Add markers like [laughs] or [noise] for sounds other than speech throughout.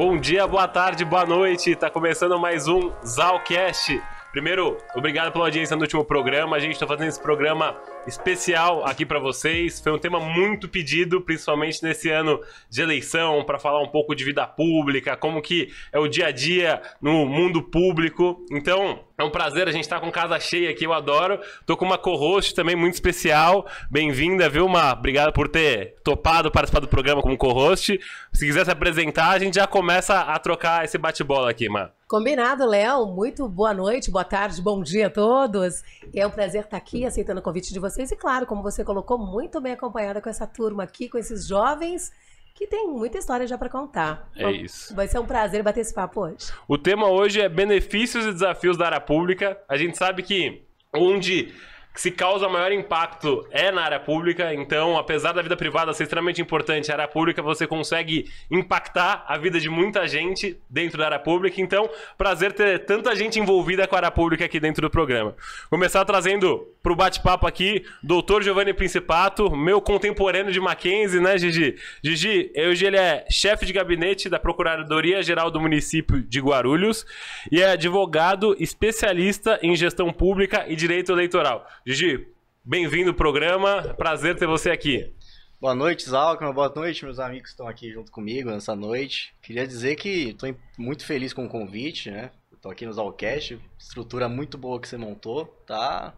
Bom dia, boa tarde, boa noite. Tá começando mais um Zalcast. Primeiro, obrigado pela audiência no último programa. A gente está fazendo esse programa especial aqui para vocês. Foi um tema muito pedido, principalmente nesse ano de eleição, para falar um pouco de vida pública, como que é o dia a dia no mundo público. Então, é um prazer a gente tá com casa cheia aqui, eu adoro. Tô com uma co-host também muito especial. Bem-vinda, Vilma. Obrigado por ter topado participar do programa como co-host. Se quiser se apresentar, a gente já começa a trocar esse bate-bola aqui, mano. Combinado, Léo. Muito boa noite, boa tarde, bom dia a todos. É um prazer estar aqui aceitando o convite de vocês e, claro, como você colocou, muito bem acompanhada com essa turma aqui, com esses jovens que tem muita história já para contar. É isso. Vai ser um prazer bater esse papo hoje. O tema hoje é benefícios e desafios da área pública. A gente sabe que onde se causa maior impacto é na área pública. Então, apesar da vida privada ser extremamente importante, a área pública você consegue impactar a vida de muita gente dentro da área pública. Então, prazer ter tanta gente envolvida com a área pública aqui dentro do programa. Começar trazendo para o bate-papo aqui, doutor Giovanni Principato, meu contemporâneo de Mackenzie, né, Gigi? Gigi, hoje ele é chefe de gabinete da Procuradoria Geral do município de Guarulhos e é advogado especialista em gestão pública e direito eleitoral. Gigi, bem-vindo ao programa. Prazer ter você aqui. Boa noite, Zalcman. Boa noite, meus amigos que estão aqui junto comigo nessa noite. Queria dizer que estou muito feliz com o convite, né? Estou aqui no Zalcast, estrutura muito boa que você montou, tá?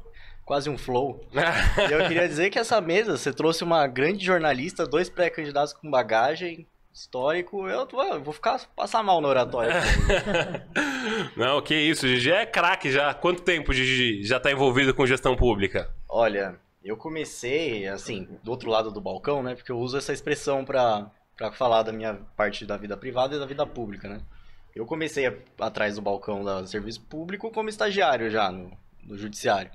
Quase um flow. [laughs] e eu queria dizer que essa mesa, você trouxe uma grande jornalista, dois pré-candidatos com bagagem, histórico, eu, vou ficar passar mal no oratório. [laughs] Não, que isso, Gigi é craque já. Quanto tempo Gigi já está envolvido com gestão pública? Olha, eu comecei assim, do outro lado do balcão, né? Porque eu uso essa expressão para para falar da minha parte da vida privada e da vida pública, né? Eu comecei atrás do balcão do serviço público como estagiário já no, no judiciário.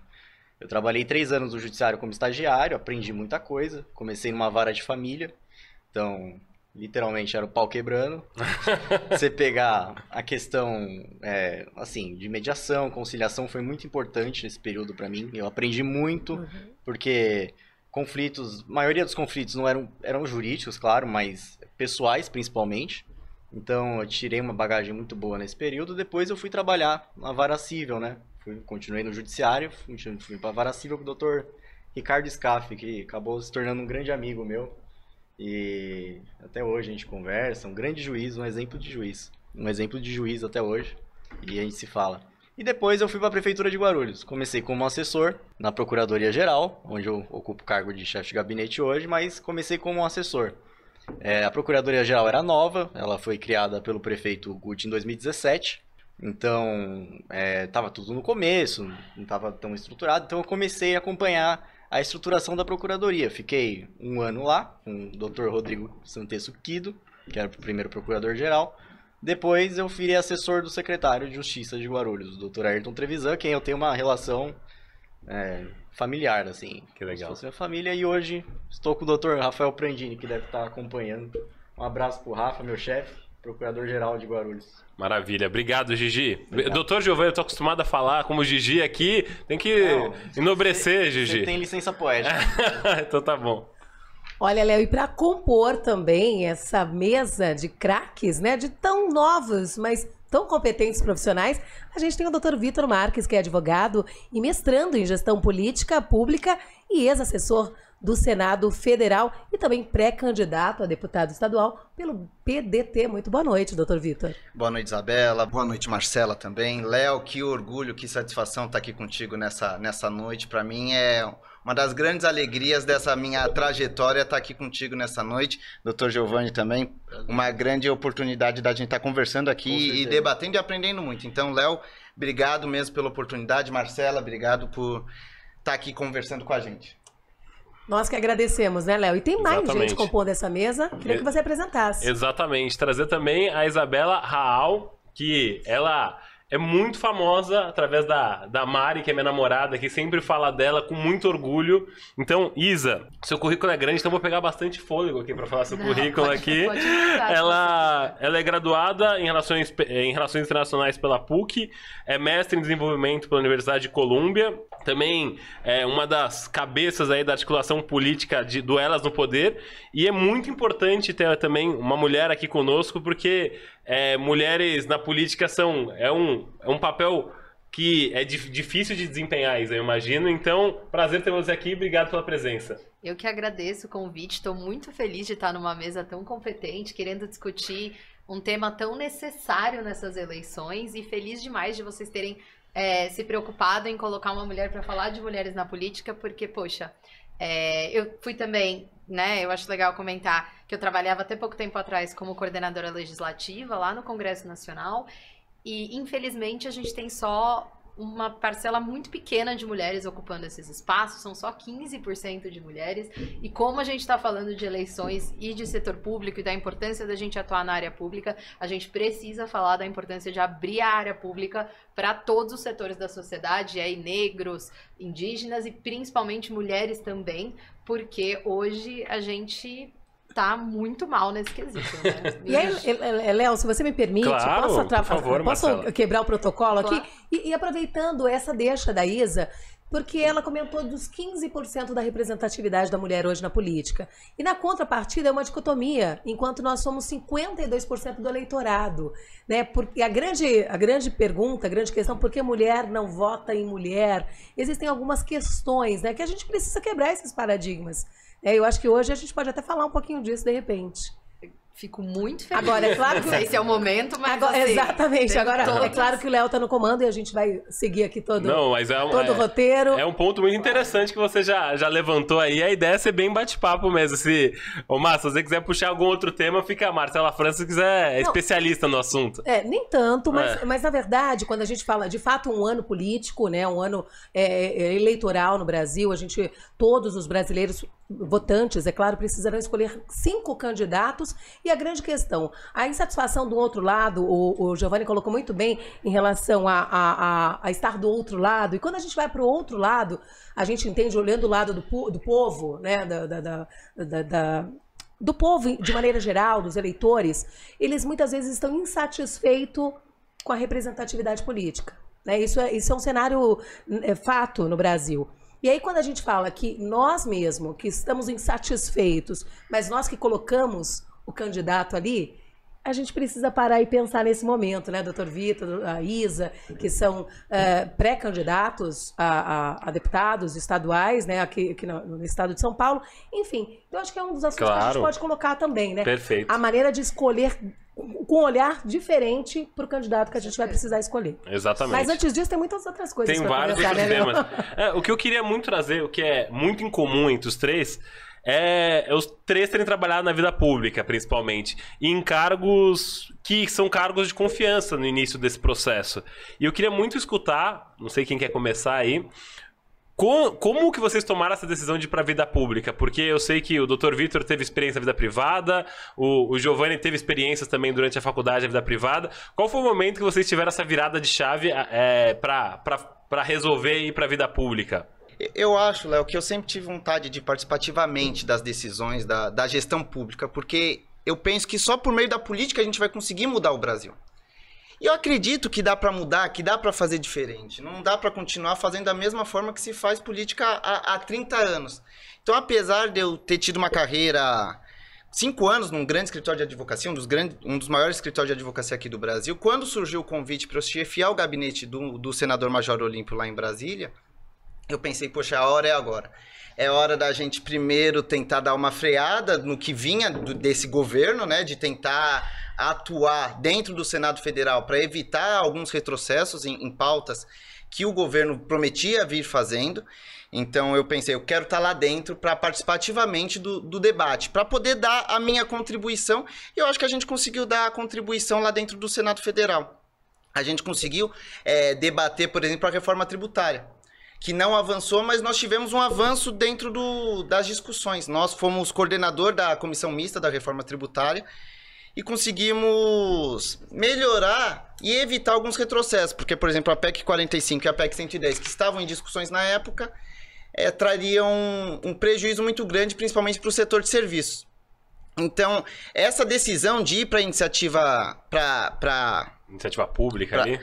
Eu trabalhei três anos no judiciário como estagiário, aprendi muita coisa. Comecei numa vara de família, então literalmente era o pau quebrando. [laughs] Você pegar a questão, é, assim, de mediação, conciliação foi muito importante nesse período para mim. Eu aprendi muito, uhum. porque conflitos, a maioria dos conflitos não eram, eram jurídicos, claro, mas pessoais principalmente. Então eu tirei uma bagagem muito boa nesse período. Depois eu fui trabalhar na vara civil, né? Fui, continuei no judiciário, fui, fui para vara civil com o doutor Ricardo Scaff, que acabou se tornando um grande amigo meu. E até hoje a gente conversa, um grande juiz, um exemplo de juiz. Um exemplo de juiz até hoje. E a gente se fala. E depois eu fui para a prefeitura de Guarulhos. Comecei como assessor na Procuradoria Geral, onde eu ocupo o cargo de chefe de gabinete hoje, mas comecei como assessor. É, a Procuradoria Geral era nova, ela foi criada pelo prefeito Guti em 2017. Então, estava é, tudo no começo, não estava tão estruturado. Então, eu comecei a acompanhar a estruturação da procuradoria. Fiquei um ano lá com o Dr. Rodrigo Santesso Quido, que era o primeiro procurador-geral. Depois eu fui assessor do secretário de Justiça de Guarulhos, o Dr. Ayrton Trevisan, quem eu tenho uma relação é, familiar, assim. Que legal. Se minha família, e hoje estou com o Dr. Rafael Prandini, que deve estar acompanhando. Um abraço pro Rafa, meu chefe, procurador-geral de Guarulhos. Maravilha. Obrigado, Gigi. Obrigado. Doutor Giovanni, eu tô acostumado a falar como Gigi aqui. Tem que Não, enobrecer, você, Gigi. Você tem licença poética. [laughs] então tá bom. Olha, Léo, e para compor também essa mesa de craques, né, de tão novos, mas tão competentes profissionais, a gente tem o Dr. Vitor Marques, que é advogado e mestrando em gestão política pública e ex-assessor do Senado Federal e também pré-candidato a deputado estadual pelo PDT. Muito boa noite, doutor Vitor. Boa noite, Isabela. Boa noite, Marcela também. Léo, que orgulho, que satisfação estar aqui contigo nessa, nessa noite. Para mim é uma das grandes alegrias dessa minha trajetória estar aqui contigo nessa noite. Doutor Giovanni também. Uma grande oportunidade da gente estar conversando aqui e debatendo e aprendendo muito. Então, Léo, obrigado mesmo pela oportunidade. Marcela, obrigado por estar aqui conversando com a gente. Nós que agradecemos, né, Léo? E tem mais Exatamente. gente compondo essa mesa. Queria que você apresentasse. Exatamente. Trazer também a Isabela Raal, que ela é muito famosa através da, da Mari, que é minha namorada, que sempre fala dela com muito orgulho. Então, Isa, seu currículo é grande, então vou pegar bastante fôlego aqui para falar seu Não, currículo pode, aqui. Pode ela, ela, ela é graduada em relações, em relações internacionais pela PUC, é mestre em desenvolvimento pela Universidade de Colômbia, também é uma das cabeças aí da articulação política de do Elas no Poder, e é muito importante ter também uma mulher aqui conosco, porque é, mulheres na política são é um, é um papel que é difícil de desempenhar, eu imagino. Então, prazer ter você aqui, obrigado pela presença. Eu que agradeço o convite, estou muito feliz de estar numa mesa tão competente, querendo discutir um tema tão necessário nessas eleições e feliz demais de vocês terem é, se preocupado em colocar uma mulher para falar de mulheres na política, porque, poxa, é, eu fui também, né? Eu acho legal comentar que eu trabalhava até pouco tempo atrás como coordenadora legislativa lá no Congresso Nacional e infelizmente a gente tem só uma parcela muito pequena de mulheres ocupando esses espaços, são só 15% de mulheres. E como a gente está falando de eleições e de setor público e da importância da gente atuar na área pública, a gente precisa falar da importância de abrir a área pública para todos os setores da sociedade, aí negros, indígenas e principalmente mulheres também, porque hoje a gente tá muito mal nesse quesito, né? [laughs] e aí, Léo, se você me permite, claro, posso, por favor, posso quebrar o protocolo claro. aqui? E, e, aproveitando essa deixa da Isa, porque ela comentou dos 15% da representatividade da mulher hoje na política. E na contrapartida é uma dicotomia, enquanto nós somos 52% do eleitorado. Né? Porque a grande, a grande pergunta, a grande questão, por que mulher não vota em mulher? Existem algumas questões né, que a gente precisa quebrar esses paradigmas. É, eu acho que hoje a gente pode até falar um pouquinho disso de repente. Fico muito feliz. Agora, é claro que. Não sei se é o momento, mas. Agora, assim, exatamente. Agora, todos... é claro que o Léo tá no comando e a gente vai seguir aqui todo, Não, mas é, um, todo é, o roteiro. É um ponto muito interessante que você já, já levantou aí. A ideia é ser bem bate-papo mesmo. Se, ô, Márcio, se você quiser puxar algum outro tema, fica a Marcela França, se quiser, é especialista no assunto. É, nem tanto, mas, é. mas na verdade, quando a gente fala de fato um ano político, né, um ano é, é eleitoral no Brasil, a gente, todos os brasileiros votantes, é claro, precisarão escolher cinco candidatos. E a grande questão, a insatisfação do outro lado, o, o Giovanni colocou muito bem em relação a, a, a, a estar do outro lado. E quando a gente vai para o outro lado, a gente entende olhando o lado do, do povo, né, da, da, da, da do povo de maneira geral, dos eleitores, eles muitas vezes estão insatisfeitos com a representatividade política. Né? Isso, é, isso é um cenário é, fato no Brasil. E aí, quando a gente fala que nós mesmos, que estamos insatisfeitos, mas nós que colocamos o candidato ali, a gente precisa parar e pensar nesse momento, né, doutor Vitor, a Isa, que são uh, pré-candidatos a, a, a, deputados estaduais, né, aqui, aqui no, no, estado de São Paulo. Enfim, eu acho que é um dos assuntos claro. que a gente pode colocar também, né? Perfeito. A maneira de escolher com um olhar diferente para o candidato que a gente vai precisar escolher. Exatamente. Mas antes disso, tem muitas outras coisas. Tem vários outros né? temas. É, o que eu queria muito trazer, o que é muito incomum entre os três, é, é, os três terem trabalhado na vida pública, principalmente, e em cargos que são cargos de confiança no início desse processo. E eu queria muito escutar, não sei quem quer começar aí, como, que vocês tomaram essa decisão de ir para a vida pública? Porque eu sei que o Dr. Vitor teve experiência na vida privada, o, o Giovanni teve experiências também durante a faculdade na vida privada. Qual foi o momento que vocês tiveram essa virada de chave é, para resolver ir para a vida pública? Eu acho, Léo, que eu sempre tive vontade de participar ativamente das decisões da, da gestão pública, porque eu penso que só por meio da política a gente vai conseguir mudar o Brasil. E eu acredito que dá para mudar, que dá para fazer diferente. Não dá para continuar fazendo da mesma forma que se faz política há, há 30 anos. Então, apesar de eu ter tido uma carreira cinco anos num grande escritório de advocacia, um dos, grandes, um dos maiores escritórios de advocacia aqui do Brasil, quando surgiu o convite para eu chefiar o gabinete do, do senador Major Olímpio lá em Brasília, eu pensei, poxa, a hora é agora. É hora da gente primeiro tentar dar uma freada no que vinha do, desse governo, né? De tentar atuar dentro do Senado Federal para evitar alguns retrocessos em, em, pautas que o governo prometia vir fazendo. Então eu pensei, eu quero estar tá lá dentro para participar ativamente do, do debate, para poder dar a minha contribuição. E eu acho que a gente conseguiu dar a contribuição lá dentro do Senado Federal. A gente conseguiu é, debater, por exemplo, a reforma tributária que não avançou, mas nós tivemos um avanço dentro do, das discussões. Nós fomos coordenador da comissão mista da reforma tributária e conseguimos melhorar e evitar alguns retrocessos, porque, por exemplo, a PEC 45 e a PEC 110, que estavam em discussões na época, é, trariam um, um prejuízo muito grande, principalmente para o setor de serviços. Então, essa decisão de ir para iniciativa para Iniciativa pública Pra- ali.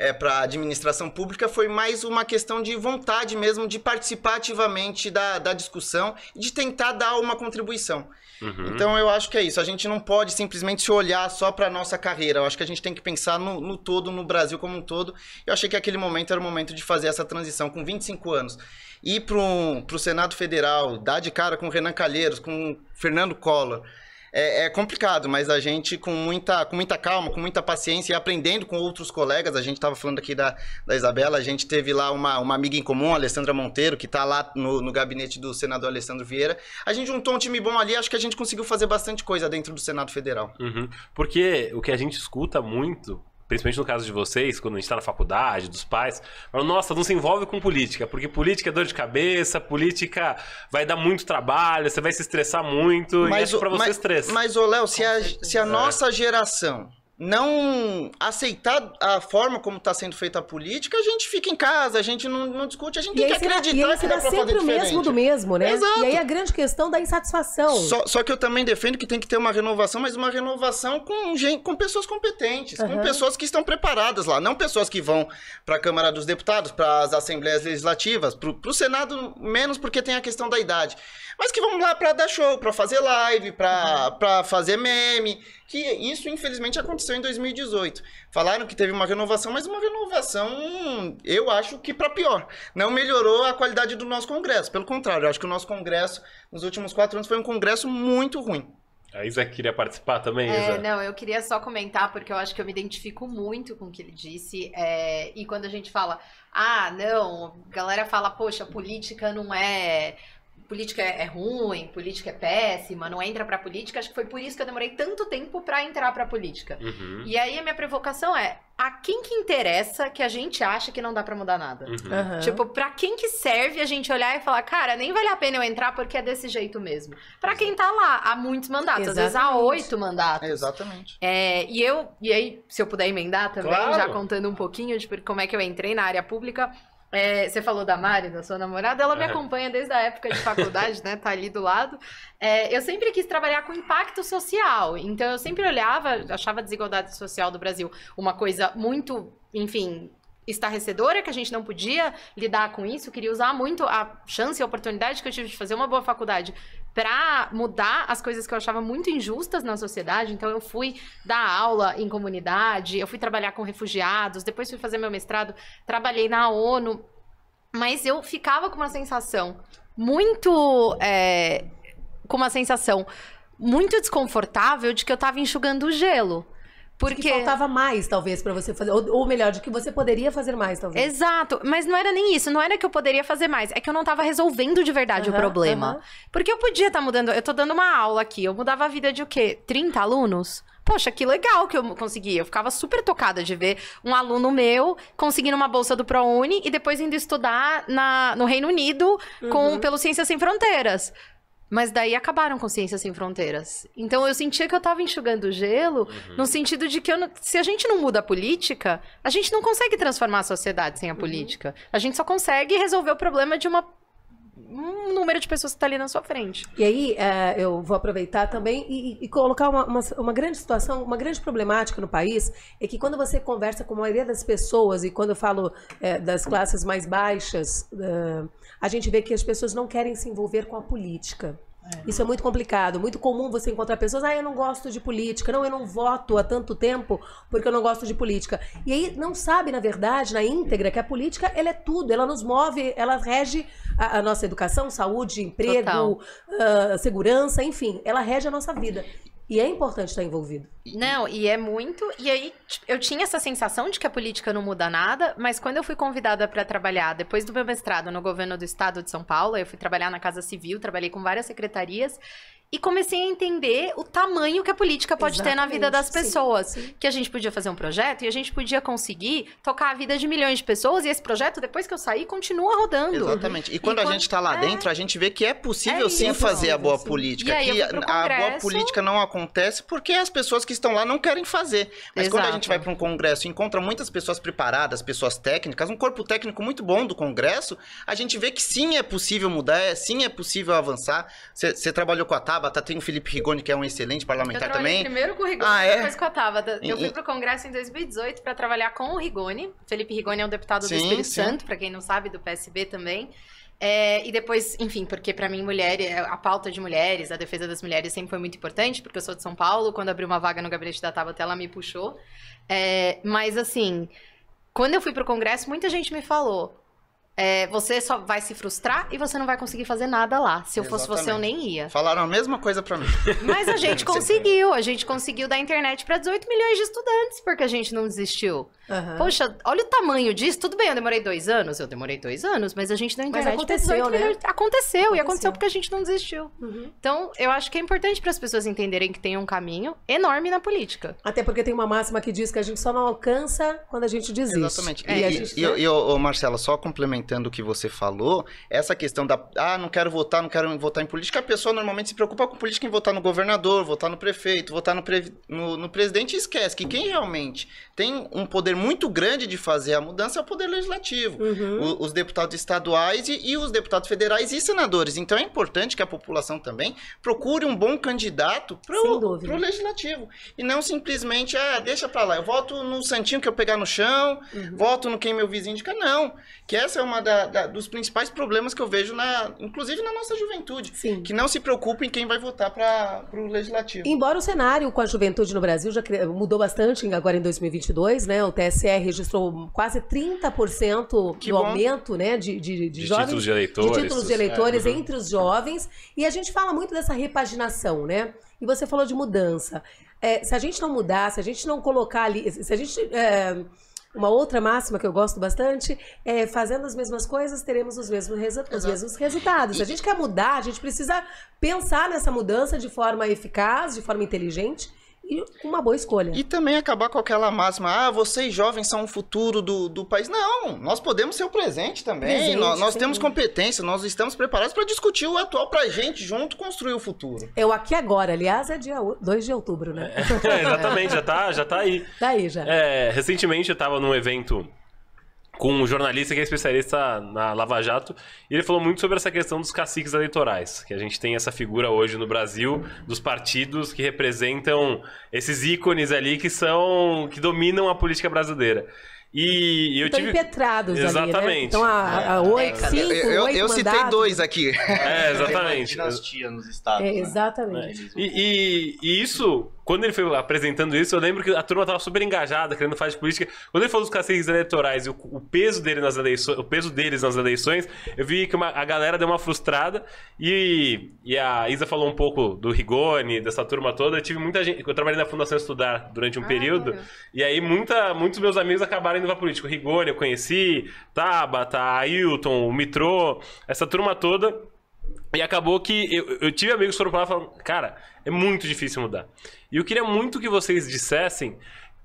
É, para administração pública foi mais uma questão de vontade mesmo de participar ativamente da, da discussão e de tentar dar uma contribuição. Uhum. Então eu acho que é isso. A gente não pode simplesmente se olhar só para nossa carreira. Eu acho que a gente tem que pensar no, no todo, no Brasil como um todo. Eu achei que aquele momento era o momento de fazer essa transição com 25 anos. Ir para o Senado Federal, dar de cara com o Renan Calheiros, com o Fernando Collor. É, é complicado, mas a gente, com muita, com muita calma, com muita paciência e aprendendo com outros colegas, a gente estava falando aqui da, da Isabela, a gente teve lá uma, uma amiga em comum, a Alessandra Monteiro, que está lá no, no gabinete do senador Alessandro Vieira. A gente juntou um time bom ali, acho que a gente conseguiu fazer bastante coisa dentro do Senado Federal. Uhum. Porque o que a gente escuta muito, principalmente no caso de vocês, quando a gente tá na faculdade, dos pais, falam, nossa, não se envolve com política, porque política é dor de cabeça, política vai dar muito trabalho, você vai se estressar muito, e acho que o- pra você mas, estressa. mas ô Léo, se a, se a É. nossa geração não aceitar a forma como está sendo feita a política, a gente fica em casa, a gente não, não discute, a gente E tem que será, acreditar e aí que será dá pra sempre fazer o mesmo diferente. do mesmo, né? Exato. E aí a grande questão da insatisfação. Só, só que eu também defendo que tem que ter uma renovação, mas uma renovação com, com pessoas competentes, com Aham. pessoas que estão preparadas lá, não pessoas que vão para a Câmara dos Deputados, para as Assembleias Legislativas, para o Senado menos porque tem a questão da idade, mas que vão lá para dar show, para fazer live, para fazer meme, que isso infelizmente aconteceu em 2018. Falaram que teve uma renovação, mas uma renovação, eu acho que para pior. Não melhorou a qualidade do nosso Congresso, pelo contrário, eu acho que o nosso Congresso nos últimos quatro anos foi um Congresso muito ruim. A Isa queria participar também, É, Isa? não, eu queria só comentar, porque eu acho que eu me identifico muito com o que ele disse. é, e quando a gente fala, ah, não, a galera fala, poxa, política não é. Política é é ruim, política é péssima, não entra pra política. Acho que foi por isso que eu demorei tanto tempo pra entrar pra política. Uhum. E aí a minha provocação é: a quem que interessa que a gente acha que não dá pra mudar nada? Uhum. Aham. Tipo, pra quem que serve a gente olhar e falar, cara, nem vale a pena eu entrar porque é desse jeito mesmo. Pra quem tá lá há muitos mandatos, às vezes há Exatamente. oito mandatos. Exatamente. É, e eu, e aí, se eu puder emendar também, Claro. já contando um pouquinho de como é que eu entrei na área pública. É, você falou da Mari, da sua namorada, ela me acompanha desde a época de faculdade, né? Tá ali do lado. É, eu sempre quis trabalhar com impacto social. Então eu sempre olhava, achava a desigualdade social do Brasil uma coisa muito, enfim, estarrecedora, que a gente não podia lidar com isso. Queria usar muito a chance e a oportunidade que eu tive de fazer uma boa faculdade para mudar as coisas que eu achava muito injustas na sociedade. Então eu fui dar aula em comunidade, eu fui trabalhar com refugiados, depois fui fazer meu mestrado, trabalhei na ONU, mas eu ficava com uma sensação muito, é, com uma sensação muito desconfortável de que eu tava enxugando o gelo. Porque Que faltava mais, talvez, pra você fazer. Ou, ou melhor, de que você poderia fazer mais, talvez. Exato, mas não era nem isso, não era que eu poderia fazer mais, é que eu não tava resolvendo de verdade o Aham, problema. aham. Porque eu podia estar mudando, eu tô dando uma aula aqui, eu mudava a vida de o quê? 30 alunos? Poxa, que legal que eu consegui. Eu ficava super tocada de ver um aluno meu conseguindo uma bolsa do ProUni e depois indo estudar na, no Reino Unido com, pelo Ciências Sem Fronteiras. Mas daí acabaram com Ciências Sem Fronteiras. Então eu sentia que eu tava enxugando gelo, no sentido de que não- se a gente não muda a política, a gente não consegue transformar a sociedade sem a política. A gente só consegue resolver o problema de uma, um número de pessoas que tá ali na sua frente. E aí, é, eu vou aproveitar também e, e- e colocar uma, uma, uma grande situação, uma grande problemática no país, é que quando você conversa com a maioria das pessoas, e quando eu falo é, das classes mais baixas, é, a gente vê que as pessoas não querem se envolver com a política. Isso é muito complicado, muito comum você encontrar pessoas, ah, eu não gosto de política, não, eu não voto há tanto tempo porque eu não gosto de política. E aí não sabe, na verdade, na íntegra, que a política, ela é tudo, ela nos move, ela rege a, a nossa educação, saúde, emprego, ah, segurança, enfim, ela rege a nossa vida. E é importante estar envolvido. Não, e é muito. E aí, tipo, eu tinha essa sensação de que a política não muda nada, mas quando eu fui convidada para trabalhar, depois do meu mestrado no governo do estado de São Paulo, eu fui trabalhar na Casa Civil, trabalhei com várias secretarias. E comecei a entender o tamanho que a política pode ter na vida Exatamente, das sim, pessoas. sim. Que a gente podia fazer um projeto e a gente podia conseguir tocar a vida de milhões de pessoas. E esse projeto, depois que eu sair, continua rodando. Exatamente. E quando a quando- gente tá lá é. dentro, a gente vê que é possível É sim isso. fazer a boa Sim. política. E que a boa política não acontece porque as pessoas que estão lá não querem fazer. Mas quando a Exato. gente vai para um congresso e encontra muitas pessoas preparadas, pessoas técnicas, um corpo técnico muito bom do congresso, a gente vê que sim é possível mudar, é, sim é possível avançar. Você trabalhou com a Tabata, Tabata, tem o Felipe Rigoni, que é um excelente Eu parlamentar trabalhei também. primeiro com o Rigoni, Ah, é? depois com a Tabata. Eu fui pro Congresso em 2018 para trabalhar com o Rigoni. Felipe Rigoni é um deputado do Sim, Espírito sim. Santo, para quem não sabe, do PSB também. É, e depois, enfim, porque pra mim mulher, é, a pauta de mulheres, a defesa das mulheres sempre foi muito importante, porque eu sou de São Paulo, quando abriu uma vaga no gabinete da Tabata, ela me puxou. É, mas assim, quando eu fui pro Congresso, muita gente me falou: é, você só vai se frustrar e você não vai conseguir fazer nada lá. Se eu fosse você, eu nem ia. Falaram a mesma coisa pra mim. Mas a gente [laughs] conseguiu, a gente conseguiu dar internet para 18 milhões de estudantes, porque a gente não desistiu. Aham. Poxa, olha o tamanho disso. Tudo bem, eu demorei dois anos, eu demorei dois anos, mas a gente deu Mas internet pra aconteceu, 18 né? milhões. Aconteceu, e Aconteceu. aconteceu porque a gente não desistiu. Uhum. Então, eu acho que é importante para as pessoas entenderem que tem um caminho enorme na política. Até porque tem uma máxima que diz que a gente só não alcança quando a gente desiste. Exatamente. E, E, a e, gente, e, e, Marcela, só complementando o que você falou, essa questão da, ah, não quero votar, não quero votar em política, a pessoa normalmente se preocupa com política em votar no governador, votar no prefeito, votar no, pre- no, no presidente e esquece que quem realmente tem um poder muito grande de fazer a mudança é o poder legislativo. Uhum. O- os deputados estaduais e, e os deputados federais e senadores. Então é importante que a população também procure um bom candidato para o legislativo. E não simplesmente, ah, deixa pra lá, eu voto no santinho que eu pegar no chão, Uhum. voto no quem meu vizinho indica. Não. Que essa é uma da- da- dos principais problemas que eu vejo, na, inclusive na nossa juventude. Sim. Que não se preocupa em quem vai votar para o legislativo. Embora o cenário com a juventude no Brasil já mudou bastante agora em 2022, né? O TSE registrou quase 30% Que do bom. aumento, né, de, de, de De jovens títulos de eleitores. de títulos de eleitores É, entre os jovens. E a gente fala muito dessa repaginação, né? E você falou de mudança. É, se a gente não mudar, se a gente não colocar ali. Se a gente. é, uma outra máxima que eu gosto bastante é fazendo as mesmas coisas, teremos os mesmos, resu- os mesmos resultados. Se a gente quer mudar, a gente precisa pensar nessa mudança de forma eficaz, de forma inteligente e com uma boa escolha. E também acabar com aquela máxima, ah, vocês jovens são o futuro do, do país. Não, nós podemos ser o presente também. Presente, nós nós temos competência, nós estamos preparados para discutir o atual pra gente junto construir o futuro. É o aqui agora, aliás, é dia o- 2 de outubro, né? [laughs] É, exatamente, já tá, já tá aí. Daí já. É, recentemente eu tava num evento com um jornalista que é especialista na Lava Jato, e ele falou muito sobre essa questão dos caciques eleitorais, que a gente tem essa figura hoje no Brasil dos partidos que representam esses ícones ali que são que dominam a política brasileira. E eu Estão tive impetrados ali, né? Exatamente. Então, há, há oito, cinco, eu eu, eu citei mandatos. dois aqui. É, exatamente. dinastia nos estados. É, né? exatamente. E, e- e isso, quando ele foi apresentando isso, eu lembro que a turma tava super engajada, querendo fazer política. Quando ele falou dos caciques eleitorais e o, o peso dele nas eleições, o peso deles nas eleições, eu vi que uma- a galera deu uma frustrada e, e a Isa falou um pouco do Rigoni, dessa turma toda. Eu tive muita gente. Eu trabalhei na Fundação Estudar durante um Ah, período. legal. E aí muita, muitos meus amigos acabaram indo pra política. O Rigoni eu conheci, Tabata, Ailton, o Mitrô, essa turma toda. E acabou que eu, eu tive amigos que foram pra lá e falaram, cara, é muito difícil mudar. E eu queria muito que vocês dissessem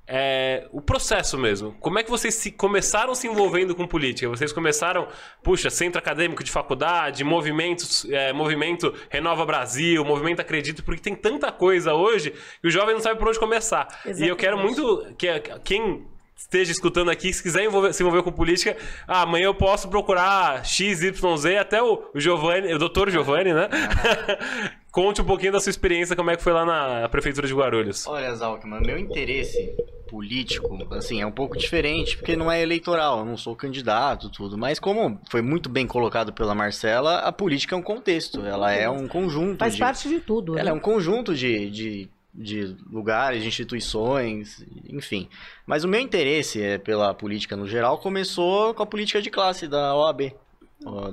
é, o processo mesmo. Como é que vocês se, começaram se envolvendo com política? Vocês começaram, puxa, centro acadêmico de faculdade, movimentos, é, movimento Renova Brasil, movimento Acredito, porque tem tanta coisa hoje que o jovem não sabe por onde começar. E eu quero Exatamente. muito que quem esteja escutando aqui, se quiser envolver- se envolver com política, ah, amanhã eu posso procurar XYZ, até o, o Giovanni, o doutor Giovanni, né? [laughs] Conte um pouquinho da sua experiência, como é que foi lá na Prefeitura de Guarulhos. Olha, Zalkman, meu interesse político, assim, é um pouco diferente, porque não é eleitoral, eu não sou candidato, tudo. Mas como foi muito bem colocado pela Marcela, a política é um contexto, ela é um conjunto Faz de... parte de tudo. Ela é né? um conjunto de, de, de lugares, de instituições, enfim. Mas o meu interesse é, pela política no geral começou com a política de classe da OAB,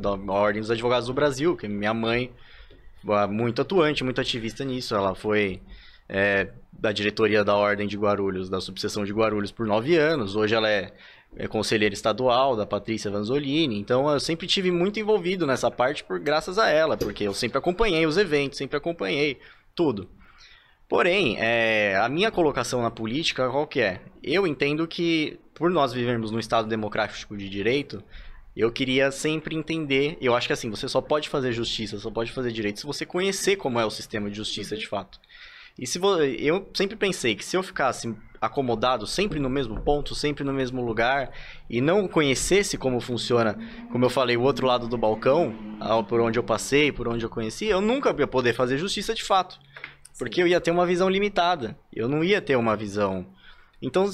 da Ordem dos Advogados do Brasil, que minha mãe muito atuante, muito ativista nisso. Ela foi é, da diretoria da Ordem de Guarulhos, da subseção de Guarulhos por nove anos. Hoje ela é, é conselheira estadual da Patrícia Vanzolini. Então eu sempre tive muito envolvido nessa parte por graças a ela, porque eu sempre acompanhei os eventos, sempre acompanhei tudo. Porém, é, a minha colocação na política, qual que é? Eu entendo que, por nós vivermos num Estado democrático de direito, eu queria sempre entender. Eu acho que assim, você só pode fazer justiça, só pode fazer direito se você conhecer como é o sistema de justiça de fato. E se vo- eu sempre pensei que se eu ficasse acomodado sempre no mesmo ponto, sempre no mesmo lugar, e não conhecesse como funciona, como eu falei, o outro lado do balcão, por onde eu passei, por onde eu conheci, eu nunca ia poder fazer justiça de fato. Porque eu ia ter uma visão limitada. Eu não ia ter uma visão. Então,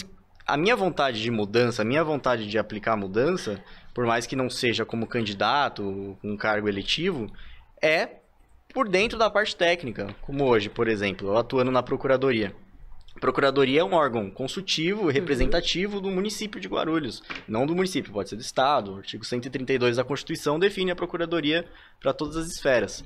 a minha vontade de mudança, a minha vontade de aplicar mudança, por mais que não seja como candidato, um cargo eletivo, é por dentro da parte técnica. Como hoje, por exemplo, eu atuando na procuradoria. Procuradoria é um órgão consultivo e representativo do município de Guarulhos. Não do município, pode ser do Estado. O artigo 132 da Constituição define a Procuradoria para todas as esferas.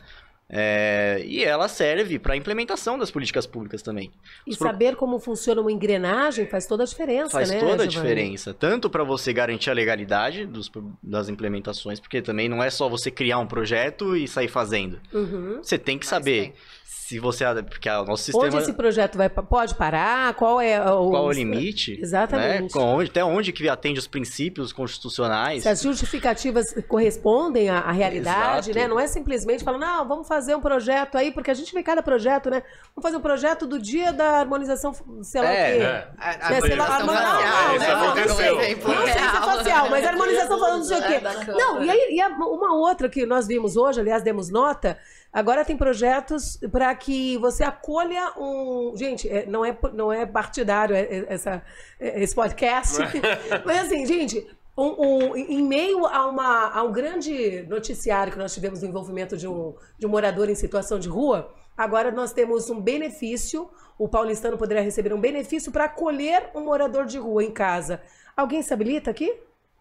É, e ela serve para a implementação das políticas públicas também. E pro- saber como funciona uma engrenagem faz toda a diferença, Faz né? toda a diferença. Tanto para você garantir a legalidade dos, das implementações, porque também não é só você criar um projeto e sair fazendo. Uhum. Você tem que Mas saber tem. Se você. Porque o nosso sistema. Onde esse projeto vai pode parar? Qual é o, Qual é o limite? Exatamente. Né? Com onde- até onde que atende os princípios constitucionais. Se as justificativas correspondem à, à realidade, Exato. né? Não é simplesmente falar, não, vamos fazer um projeto aí, porque a gente vê cada projeto, né? Vamos fazer um projeto do dia da harmonização, sei lá É, o quê. é. A, a Né, sei lá, harmonização não, não, facial, né? Não sei se é facial, mas a harmonização falando não sei o quê. É. Não, e aí e a- uma outra que nós vimos hoje, aliás, demos nota, agora tem projetos para que você acolha um. Gente, é, não, é, não é partidário é- é- essa, esse podcast. [laughs] [laughs] mas assim, gente. um- um- em meio a, uma, a um grande noticiário que nós tivemos no envolvimento de um, de um morador em situação de rua, agora nós temos um benefício, o paulistano poderá receber um benefício para acolher um morador de rua em casa. Alguém se habilita aqui?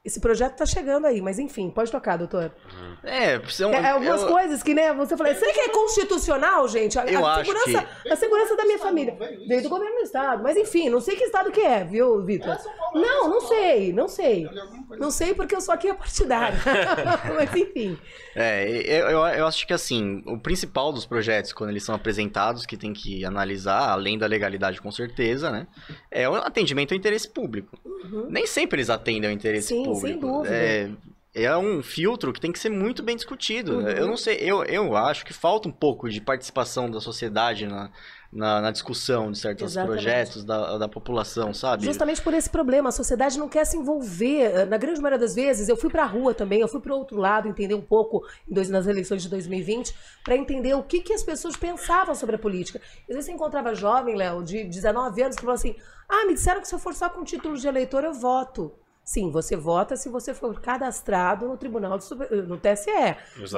Esse projeto está chegando aí, mas enfim, pode tocar, doutor. É, são, É, algumas eu- coisas que, né, você falou, será que é constitucional, gente? A, Eu a acho segurança, a segurança da minha família. Veio do governo do estado. Mas enfim, não sei que estado que é, viu, Vitor? Não, não sei, não sei. Não sei porque eu sou aqui a partidária. [laughs] [laughs] mas enfim. É, eu, eu, eu acho que assim, o principal dos projetos, quando eles são apresentados, que tem que analisar, além da legalidade com certeza, né? É o atendimento ao interesse público. Nem sempre eles atendem ao interesse Uhum. Sim, público. Sem dúvida. É, é um filtro que tem que ser muito bem discutido. Uhum. Eu não sei, eu, eu acho que falta um pouco de participação da sociedade na, na, na discussão de certos Exatamente. projetos da, da população, sabe? Justamente por esse problema, a sociedade não quer se envolver. Na grande maioria das vezes, eu fui para a rua também, eu fui para o outro lado, entender um pouco dois- nas eleições de 2020, para entender o que, que as pessoas pensavam sobre a política. Às vezes você encontrava jovem, Léo, de 19 anos, que falou assim: ah, me disseram que se eu for só com título de eleitor, eu voto. Sim, você vota se você for cadastrado no Tribunal do Super- no TSE.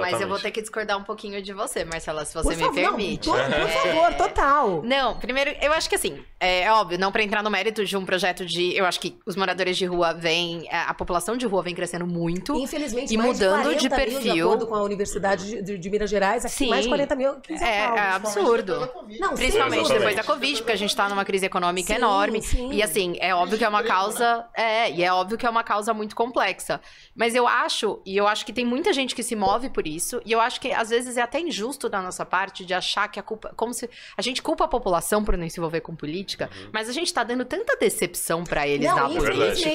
Mas eu vou ter que discordar um pouquinho de você, Marcela, se você Por me favor, não, permite. to- por [laughs] favor, total. Não, primeiro, eu acho que assim, é óbvio, não pra entrar no mérito de um projeto de. Eu acho que os moradores de rua vêm. A a população de rua vem crescendo muito. Infelizmente, E mais mudando de 40 mil, de perfil. acordo com a Universidade de, de- de Minas Gerais, aqui Sim. mais de 40 mil É, é absurdo. Não, Principalmente dúvida. depois da Covid, porque a gente tá numa crise econômica Sim, enorme. sim. E assim, é óbvio que é uma causa. É, e é óbvio que é uma causa muito complexa. Mas eu acho, e eu acho que tem muita gente que se move por isso, e eu acho que às vezes é até injusto da nossa parte de achar que a culpa. Como se. A gente culpa a população por não se envolver com política, mas a gente tá dando tanta decepção pra eles Não, da política.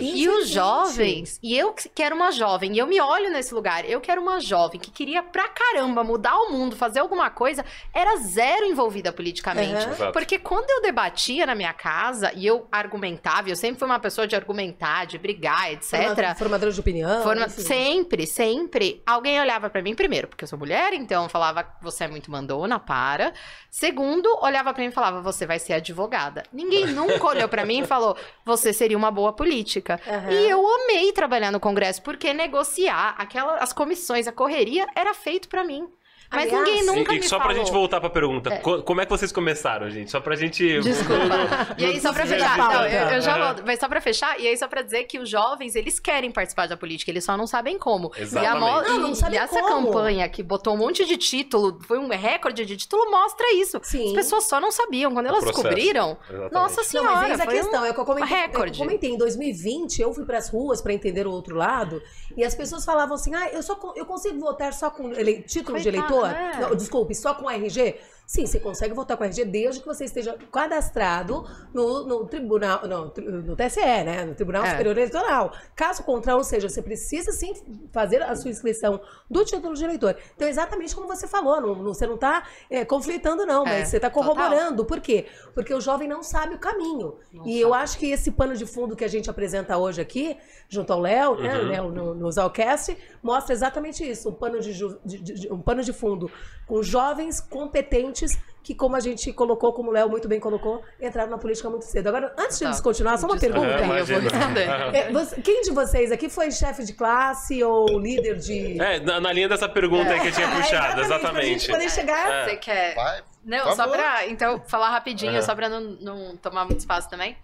E os jovens, e eu que quero uma jovem, e eu me olho nesse lugar, eu quero uma jovem que queria pra caramba mudar o mundo, fazer alguma coisa, era zero envolvida politicamente. Uhum. Porque quando eu debatia na minha casa e eu argumentava, eu sempre fui uma pessoa de argumentar, de brigar, etc. Formador- Formadora de opinião. Forma-. Sempre, sempre, alguém olhava pra mim, primeiro, porque eu sou mulher, então falava, você é muito mandona, para. Segundo, olhava pra mim e falava, você vai ser advogada. Ninguém [laughs] nunca olhou pra mim e falou, você seria uma boa política. Aham. E eu amei trabalhar no Congresso, porque negociar aquela, as comissões, a correria, era feito pra mim. Mas Aliás, ninguém nunca E, e me só falou. pra gente voltar pra pergunta, É. co- como é que vocês começaram, gente? Só pra gente. Desculpa. [laughs] E aí, só pra Não fechar, não, eu, eu já volto. Mas só pra fechar, e aí só pra dizer que os jovens, eles querem participar da política, eles só não sabem como. E, a Exatamente. mo- Não, não e- sabem e essa como. campanha que botou um monte de título, foi um recorde de título, mostra isso. Sim. As pessoas só não sabiam. Quando elas descobriram, Exatamente. nossa Não, senhora, mas eis a foi um- questão. É que eu comentei, recorde. eu comentei, em 2020, eu fui pras ruas para entender o outro lado, e as pessoas falavam assim: ah, eu, só, eu consigo votar só com ele- título de Coitada, é. Não, desculpe, só com RG? Sim, você consegue votar com RG desde que você esteja cadastrado no, no tribunal, no, TSE, né? No Tribunal É. Superior Eleitoral. Caso contrário, ou seja, você precisa sim fazer a sua inscrição do título de eleitor. Então, exatamente como você falou, não- não- você não está conflitando, não, mas É, você está total. corroborando. Por quê? Porque o jovem não sabe o caminho. Não e sabe. eu acho que esse pano de fundo que a gente apresenta hoje aqui, junto ao Léo, né, Uhum. Léo no, no Zalcast, mostra exatamente isso. Um pano de- de- de- um pano de fundo com jovens competentes que, como a gente colocou, como o Léo muito bem colocou, entraram na política muito cedo. Agora, antes de Tá. descontinuar, só uma pergunta. Aham, eu vou responder. É, você- quem de vocês aqui foi chefe de classe ou líder de. É, na, na linha dessa pergunta aí que eu tinha É, puxado, Pra exatamente. gente poder chegar. É. Você quer. Vai. Não, Por só pra. Então, falar rapidinho, só pra não, não tomar muito espaço também.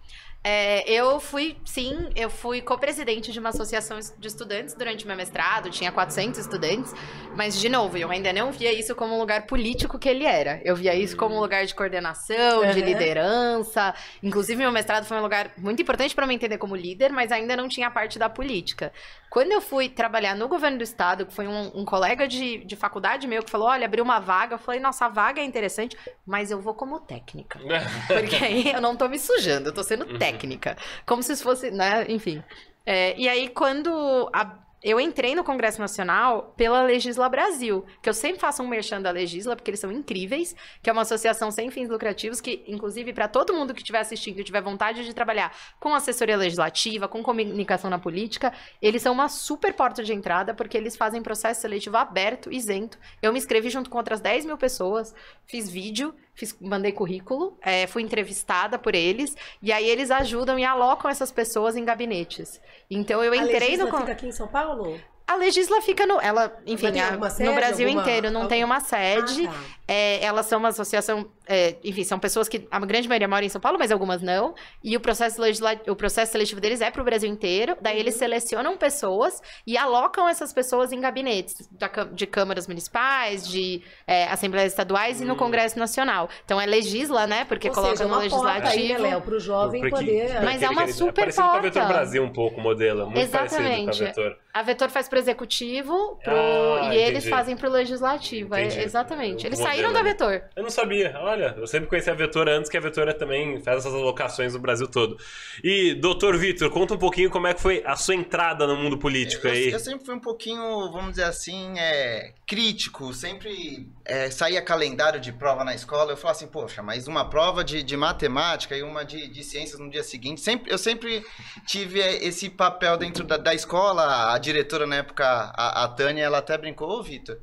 É, eu fui, sim, eu fui co-presidente de uma associação de estudantes durante meu mestrado, tinha 400 estudantes, mas, de novo, eu ainda não via isso como um lugar político que ele era. Eu via isso como um lugar de coordenação, de Uhum. liderança. Inclusive, meu mestrado foi um lugar muito importante para me entender como líder, mas ainda não tinha a parte da política. Quando eu fui trabalhar no governo do estado, que foi um, um colega de, de faculdade meu que falou: olha, abriu uma vaga, eu falei, nossa, a vaga é interessante, mas eu vou como técnica. [laughs] Porque aí eu não tô me sujando, eu tô sendo Uhum. técnica. Como se fosse, né? Enfim. É, e aí, quando a- eu entrei no Congresso Nacional pela Legisla Brasil, que eu sempre faço um merchan da Legisla, porque eles são incríveis, que é uma associação sem fins lucrativos, que, inclusive, para todo mundo que estiver assistindo e tiver vontade de trabalhar com assessoria legislativa, com comunicação na política, eles são uma super porta de entrada, porque eles fazem processo seletivo aberto, isento. Eu me inscrevi junto com outras 10 mil pessoas, fiz vídeo, fiz, mandei currículo, é, fui entrevistada por eles, e aí eles ajudam e alocam essas pessoas em gabinetes. Então eu entrei no. fica aqui em São Paulo? A Legisla fica no. Ela, enfim, a- sede, no Brasil alguma- inteiro não tem uma sede. Ah, tá. É, elas são uma associação, é, enfim, são pessoas que a grande maioria mora em São Paulo, mas algumas não. E o processo, o processo seletivo deles é para o Brasil inteiro. Daí eles selecionam pessoas e alocam essas pessoas em gabinetes da de câmaras municipais, de é, assembleias estaduais e no Congresso Nacional. Então é legisla, né? Porque Ou coloca seja, no porta aí, né, legislativo. Léo, pro jovem Porque- poder... Mas é uma aquele- super parecido com a Vetor porta. Brasil um pouco, o modelo. Muito parecido Exatamente. com a Vetor. A Vetor faz pro executivo pro... Ah, e eles entendi. fazem pro legislativo. é- exatamente. O Eles modelo saíram da. Vetor. Eu não sabia, olha, eu sempre conheci a Vetor antes, que a Vetor também faz essas alocações no Brasil todo. E, doutor Vitor, conta um pouquinho como é que foi a sua entrada no mundo político Eu, aí. eu sempre fui um pouquinho, vamos dizer assim, é, crítico. Sempre é, saía calendário de prova na escola. Eu falava assim, poxa, mas uma prova de, de matemática e uma de, de ciências no dia seguinte. Sempre, eu sempre tive é, esse papel dentro da, da escola. A diretora na época, a, a Tânia, ela até brincou, ô Vitor.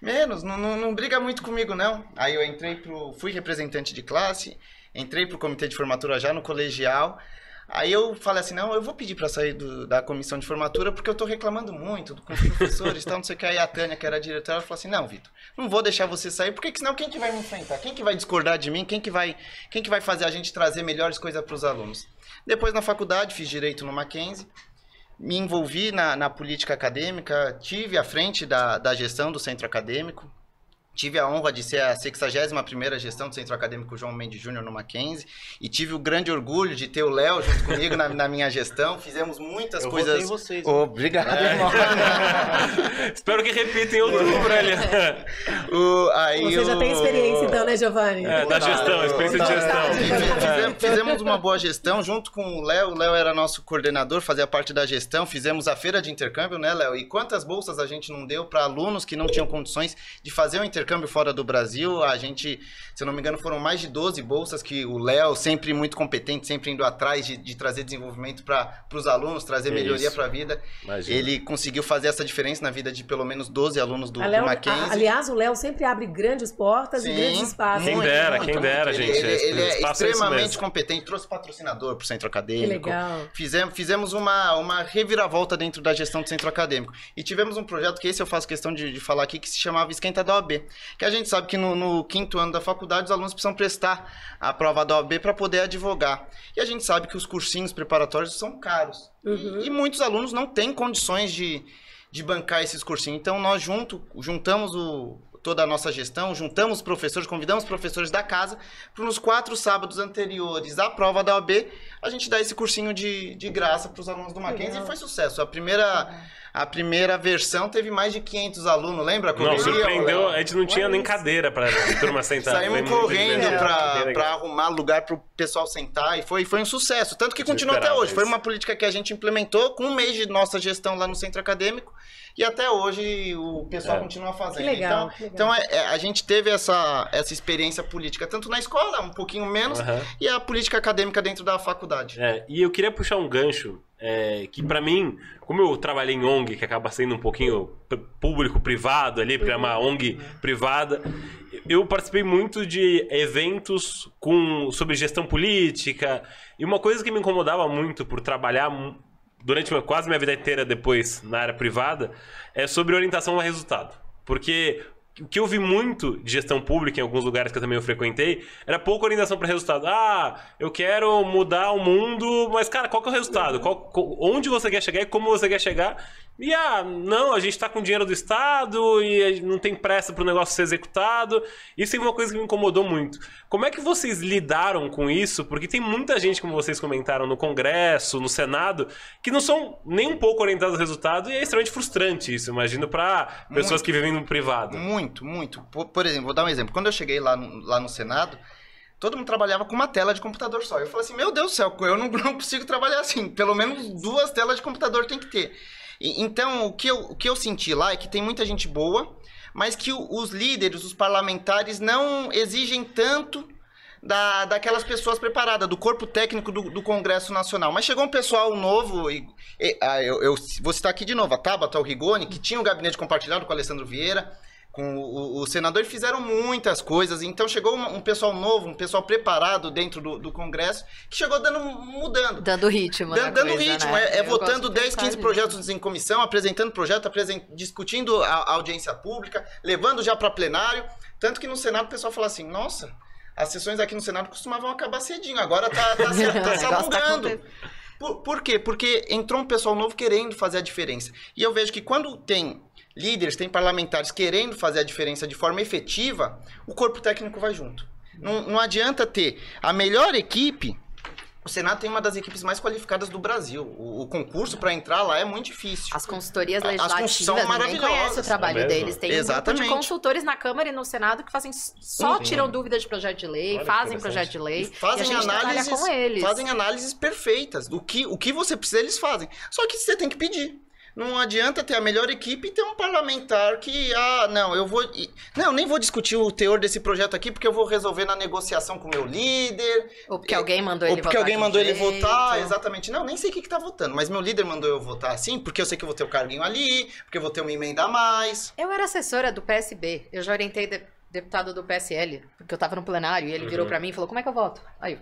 Menos, não, não, não briga muito comigo, não. Aí eu entrei pro. fui representante de classe, entrei pro comitê de formatura já no colegial. Aí eu falei assim, não, eu vou pedir pra sair do- da comissão de formatura porque eu tô reclamando muito com os professores e tal, não sei o que. Aí a Tânia, que era a diretora, ela falou assim, não, Vitor, não vou deixar você sair, porque senão quem que vai me enfrentar? Quem que vai discordar de mim? Quem que vai, quem que vai fazer a gente trazer melhores coisas pros alunos? Depois na faculdade, fiz Direito no Mackenzie, me envolvi na, na política acadêmica, tive à frente da, da gestão do centro acadêmico, tive a honra de ser a 61ª gestão do Centro Acadêmico João Mendes Júnior no Mackenzie e tive o grande orgulho de ter o Léo junto comigo na, na minha gestão. Fizemos muitas Eu coisas. vocês. Obrigado, irmão. [laughs] Espero que repita em outubro ali. [laughs] O- aí Você já o- tem experiência, então, né, Giovanni? É, da gestão, experiência de gestão. Fize- Fizemos, fizemos uma boa gestão junto com o Léo. O Léo era nosso coordenador, fazia parte da gestão. Fizemos a feira de intercâmbio, né, Léo? E quantas bolsas a gente não deu para alunos que não tinham condições de fazer um intercâmbio fora do Brasil? A gente, se eu não me engano, foram mais de 12 bolsas que o Léo, sempre muito competente, sempre indo atrás de, de trazer desenvolvimento para os alunos, trazer Que melhoria para a vida. Imagina. Ele conseguiu fazer essa diferença na vida de pelo menos 12 alunos do, A do Léo- Mackenzie. a- aliás, o Léo sempre abre grandes portas e Sim, grandes espaços. Quem dera, muito, quem muito. dera, Ele- gente. Ele, ele é Espaço é isso extremamente competente, trouxe patrocinador pro centro Que acadêmico. legal. Fizemos, fizemos uma, uma reviravolta dentro da gestão do centro acadêmico. E tivemos um projeto que esse eu faço questão de, de falar aqui, que se chamava Esquenta da OAB. Que a gente sabe que no, no quinto ano da faculdade os alunos precisam prestar a prova da OAB para poder advogar. E a gente sabe que os cursinhos preparatórios são caros. Uhum. E, e muitos alunos não têm condições de, de bancar esses cursinhos. Então nós junto, juntamos o, toda a nossa gestão, juntamos os professores, convidamos os professores da casa para nos quatro sábados anteriores à prova da OAB, a gente dar esse cursinho de, de graça para os alunos do Mackenzie e foi sucesso. A primeira, A primeira versão teve mais de 500 alunos, lembra? Não, surpreendeu. A gente não tinha nem cadeira pra [laughs] turma sentar. Saímos Foi muito correndo legal. arrumar lugar pro pessoal sentar e foi, foi um sucesso. Tanto que continua até hoje. Foi uma política que a gente implementou com um mês de nossa gestão lá no centro acadêmico e até hoje o pessoal É. continua fazendo. Que legal, então, que legal. então é- é, a gente teve essa, essa experiência política tanto na escola, um pouquinho menos, Aham. e a política acadêmica dentro da faculdade. É, e eu queria puxar um gancho é, que pra mim, como eu trabalhei em ONG, que acaba sendo um pouquinho público-privado ali, porque é uma ONG privada, eu participei muito de eventos com, sobre gestão política, e uma coisa que me incomodava muito por trabalhar durante quase minha vida inteira depois na área privada, é sobre orientação a resultado. Porque o que eu vi muito de gestão pública em alguns lugares que eu também eu frequentei era pouca orientação para resultado. Ah, eu quero mudar o mundo, mas cara, qual que é o resultado? Qual- onde você quer chegar e como você quer chegar? E ah, não, a gente tá com dinheiro do Estado e não tem pressa pro negócio ser executado. Isso é uma coisa que me incomodou muito. Como é que vocês lidaram com isso? Porque tem muita gente, como vocês comentaram, no Congresso, no Senado, que não são nem um pouco orientados ao resultado e é extremamente frustrante isso, imagino, para pessoas Muito. que vivem no privado. Muito, muito. Por, por exemplo, vou dar um exemplo. Quando eu cheguei lá no, lá no Senado, todo mundo trabalhava com uma tela de computador só. Eu falei assim, meu Deus do céu, eu não, [laughs] não consigo trabalhar assim. Pelo menos duas telas de computador tem que ter. E- então, o que, eu, o que eu senti lá é que tem muita gente boa, mas que o- os líderes, os parlamentares, não exigem tanto da, daquelas pessoas preparadas, do corpo técnico do, do Congresso Nacional. Mas chegou um pessoal novo, e, e- ah, eu, eu vou citar aqui de novo, a Tabata, o Rigoni, que tinha o gabinete compartilhado com o Alessandro Vieira, com o, o, senador, fizeram muitas coisas. Então chegou um, um pessoal novo, um pessoal preparado dentro do, do Congresso, que chegou dando, mudando. Dando ritmo, na Dando coisa, ritmo, né? é, é votando de 10, pensar 15 nisso. projetos em comissão, apresentando projeto, apresen- discutindo a, a audiência pública, levando já para plenário. Tanto que no Senado o pessoal fala assim: nossa, as sessões aqui no Senado costumavam acabar cedinho, agora tá, tá, se, [laughs] tá se tá alongando. Por, por quê? Porque entrou um pessoal novo querendo fazer a diferença. E eu vejo que quando tem líderes, tem parlamentares querendo fazer a diferença de forma efetiva, o corpo técnico vai junto. Não, não adianta ter a melhor equipe. O Senado tem uma das equipes mais qualificadas do Brasil. O, o concurso para entrar lá é muito difícil. As consultorias As legislativas, são ninguém maravilhosas. conhece o trabalho É deles. Tem um grupo Exatamente. de consultores na Câmara e no Senado que fazem só Sim. tiram dúvidas de projeto de lei, Olha fazem projeto de lei, E fazem e a gente trabalha análises, com eles. fazem análises perfeitas. O que, o que você precisa, eles fazem. Só que você tem que pedir. Não adianta ter a melhor equipe e ter um parlamentar que, ah, não, eu vou. Não, nem vou discutir o teor desse projeto aqui porque eu vou resolver na negociação com o meu líder. Ou porque alguém mandou Ou ele porque votar alguém de um mandou ele jeito. votar, exatamente. Não, nem sei o que, que tá votando, mas meu líder mandou eu votar assim, porque eu sei que eu vou ter o carguinho ali, porque eu vou ter uma emenda a mais. Eu era assessora do PSB. Eu já orientei de- deputado do PSL, porque eu tava no plenário e ele virou pra mim e falou: Como é que eu voto? Aí eu.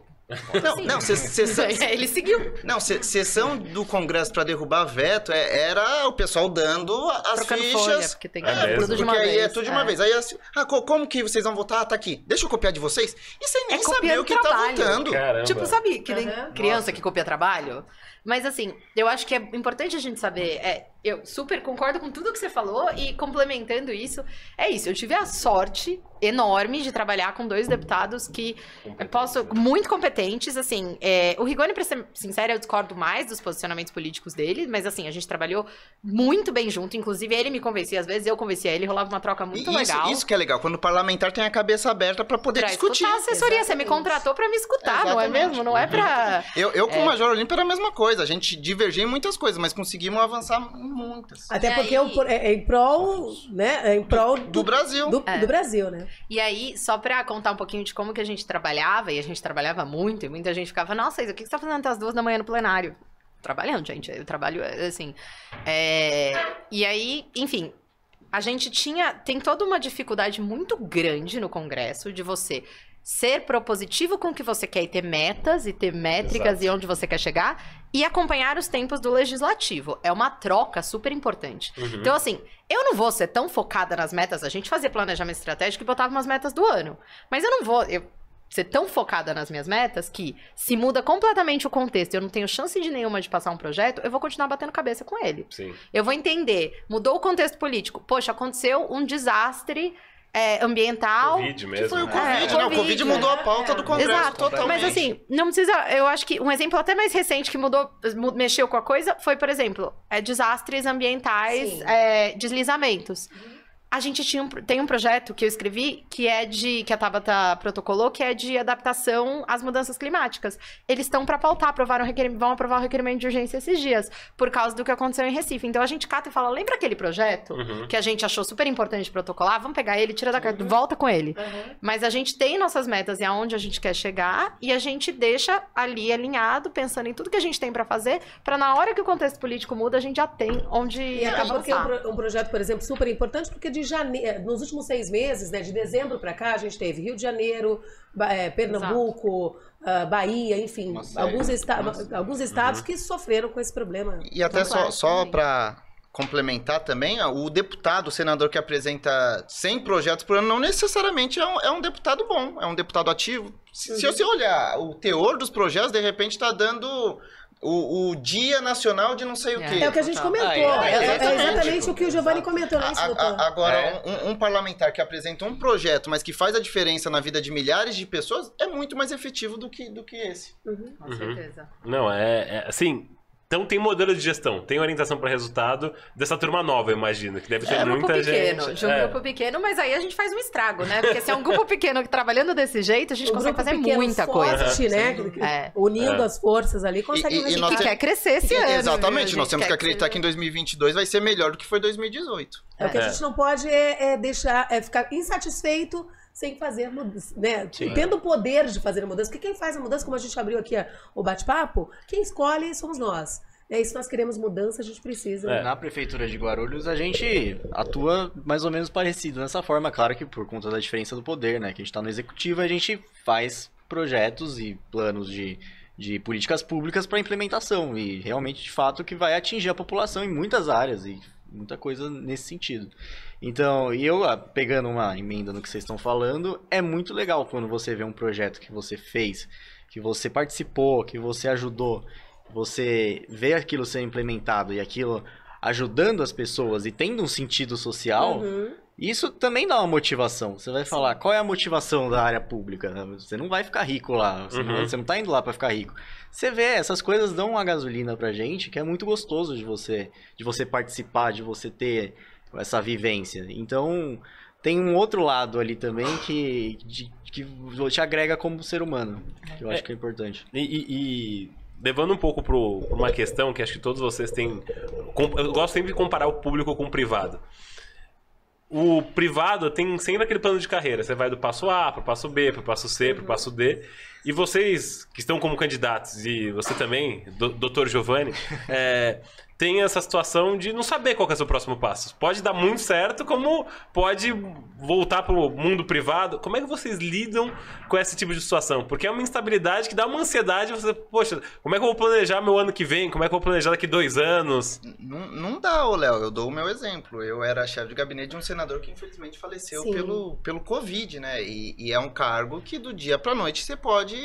Não, Sim. não, se- sessão, Aí ele seguiu. não, se- sessão do Congresso pra derrubar veto é- era o pessoal dando as Trocando folha, fichas. porque tem É que mesmo? tudo de uma porque aí vez. é tudo de uma vez. Aí assim, ah, co- como que vocês vão votar? Ah, tá aqui. Deixa eu copiar de vocês. E sem nem É saber o que tá trabalho. votando. Caramba. Tipo, sabe que nem Aham. criança que copia trabalho? Mas assim, eu acho que é importante a gente saber. É, eu super concordo com tudo que você falou e complementando isso, é isso. Eu tive a sorte enorme de trabalhar com dois deputados que posso muito competentes. Assim, é, o Rigoni, pra ser sincera, eu discordo mais dos posicionamentos políticos dele, mas assim, a gente trabalhou muito bem junto. Inclusive, ele me convencia, às vezes eu convencia ele, rolava uma troca muito isso, legal. isso que é legal, quando o parlamentar tem a cabeça aberta pra poder Pra discutir. escutar a assessoria, você me Exatamente. contratou pra me escutar, não é Exatamente. mesmo? Não é pra. Eu, eu com É. o Major Olímpio era a mesma coisa. A gente divergia em muitas coisas, mas conseguimos avançar muitas. Até E porque aí- o por- é, é em prol, né? É em prol do, Do Brasil. do, É. do Brasil, né? E aí, só pra contar um pouquinho de como que a gente trabalhava, e a gente trabalhava muito, e muita gente ficava, nossa, Isa, o que você tá fazendo até as duas da manhã no plenário? Trabalhando, gente. Eu trabalho, assim. é, E aí, enfim, a gente tinha. Tem toda uma dificuldade muito grande no Congresso de você ser propositivo com o que você quer e ter metas e ter métricas Exato. e onde você quer chegar e acompanhar os tempos do legislativo. É uma troca super importante. Uhum. Então, assim, eu não vou ser tão focada nas metas. A gente fazia planejamento estratégico e botava umas metas do ano. Mas eu não vou eu, ser tão focada nas minhas metas que, se muda completamente o contexto e eu não tenho chance de nenhuma de passar um projeto, eu vou continuar batendo cabeça com ele. Sim. Eu vou entender, mudou o contexto político. Poxa, aconteceu um desastre é, ambiental. Covid Que mesmo. foi o né? Covid, É, né? O Covid, mudou a pauta do Congresso Exato. totalmente. Mas assim, não precisa. Eu acho que um exemplo até mais recente que mudou, mu- mexeu com a coisa foi, por exemplo, é, desastres ambientais, é, deslizamentos. A gente tinha um, tem um projeto que eu escrevi que é de que a Tabata protocolou, que é de adaptação às mudanças climáticas. Eles estão para pautar, aprovaram vão aprovar o requerimento de urgência esses dias, por causa do que aconteceu em Recife. Então a gente cata e fala: lembra aquele projeto Uhum. que a gente achou super importante protocolar? Vamos pegar ele, tira da carta, volta com ele. Mas a gente tem nossas metas e aonde a gente quer chegar e a gente deixa ali alinhado, pensando em tudo que a gente tem pra fazer, pra na hora que o contexto político muda, a gente já tem onde E acabou que é um, pro- um projeto, por exemplo, super importante, porque de janeiro, nos últimos seis meses, né, de dezembro para cá, a gente teve Rio de Janeiro, eh, Pernambuco, ah, Bahia, enfim, série. alguns, esta- Nossa. alguns estados que sofreram com esse problema. E até só, só também. para complementar também, ó, o deputado, o senador que apresenta 100 projetos por ano, não necessariamente é um, é um deputado bom, é um deputado ativo. Se, se você olhar o teor dos projetos, de repente está dando o, o Dia Nacional de não sei o É. quê. É o que a gente comentou. Ah, é, é, é exatamente. exatamente o que o Giovanni comentou, né, A- a- agora, É. um, um parlamentar que apresenta um projeto, mas que faz a diferença na vida de milhares de pessoas, é muito mais efetivo do que, do que esse. Com certeza. Não, é, é assim. Então tem modelo de gestão, tem orientação para resultado dessa turma nova, eu imagino, que deve ter É um grupo muita pequeno, gente. de um É. grupo pequeno, mas aí a gente faz um estrago, né? Porque se é um grupo pequeno que trabalhando desse jeito, a gente Um consegue grupo fazer muita forte, coisa. né? É. Unindo É. as forças ali, consegue E- e- e nós Que tem- quer crescer esse ano. Exatamente, viu? A nós temos que acreditar que em 2022 vai ser melhor do que foi 2018. É o que a É. gente não pode é, é deixar, é ficar insatisfeito sem fazer mudança, né? Sim. Tendo o poder de fazer a mudança. Porque quem faz a mudança, como a gente abriu aqui o bate-papo, quem escolhe somos nós. É, e se nós queremos mudança, a gente precisa. É. Na prefeitura de Guarulhos, a gente atua mais ou menos parecido nessa forma, claro que por conta da diferença do poder, né? Que a gente tá no executivo, a gente faz projetos e planos de, de políticas públicas para implementação e realmente, de fato, que vai atingir a população em muitas áreas e muita coisa nesse sentido. Então, e eu, ah, pegando uma emenda no que vocês estão falando, é muito legal quando você vê um projeto que você fez, que você participou, que você ajudou, você vê aquilo ser implementado e aquilo ajudando as pessoas e tendo um sentido social, Uhum. Isso também dá uma motivação. Você vai falar, qual é a motivação da área pública? Você não vai ficar rico lá, você, não, Uhum. você não tá indo lá para ficar rico. Você vê, essas coisas dão uma gasolina pra gente que é muito gostoso de você, de você participar, de você ter essa vivência. Então, tem um outro lado ali também que, de- que te agrega como ser humano, que eu acho É. que é importante. E, e- e levando um pouco para uma questão que acho que todos vocês têm. Eu gosto sempre de comparar o público com o privado. O privado tem sempre aquele plano de carreira. Você vai do passo A para o passo B, para o passo C, para o passo D. E vocês que estão como candidatos, e você também, do, doutor Giovanni, [laughs] é, tem essa situação de não saber qual que é o seu próximo passo. Pode dar muito certo, como pode voltar para o mundo privado. Como é que vocês lidam com esse tipo de situação? Porque é uma instabilidade que dá uma ansiedade. Você, poxa, como é que eu vou planejar meu ano que vem? Como é que eu vou planejar daqui dois anos? Não, não dá, ô Léo, eu dou o meu exemplo. Eu era chefe de gabinete de um senador que infelizmente faleceu Sim. pelo, pelo Covid, né? E, e é um cargo que do dia pra noite você pode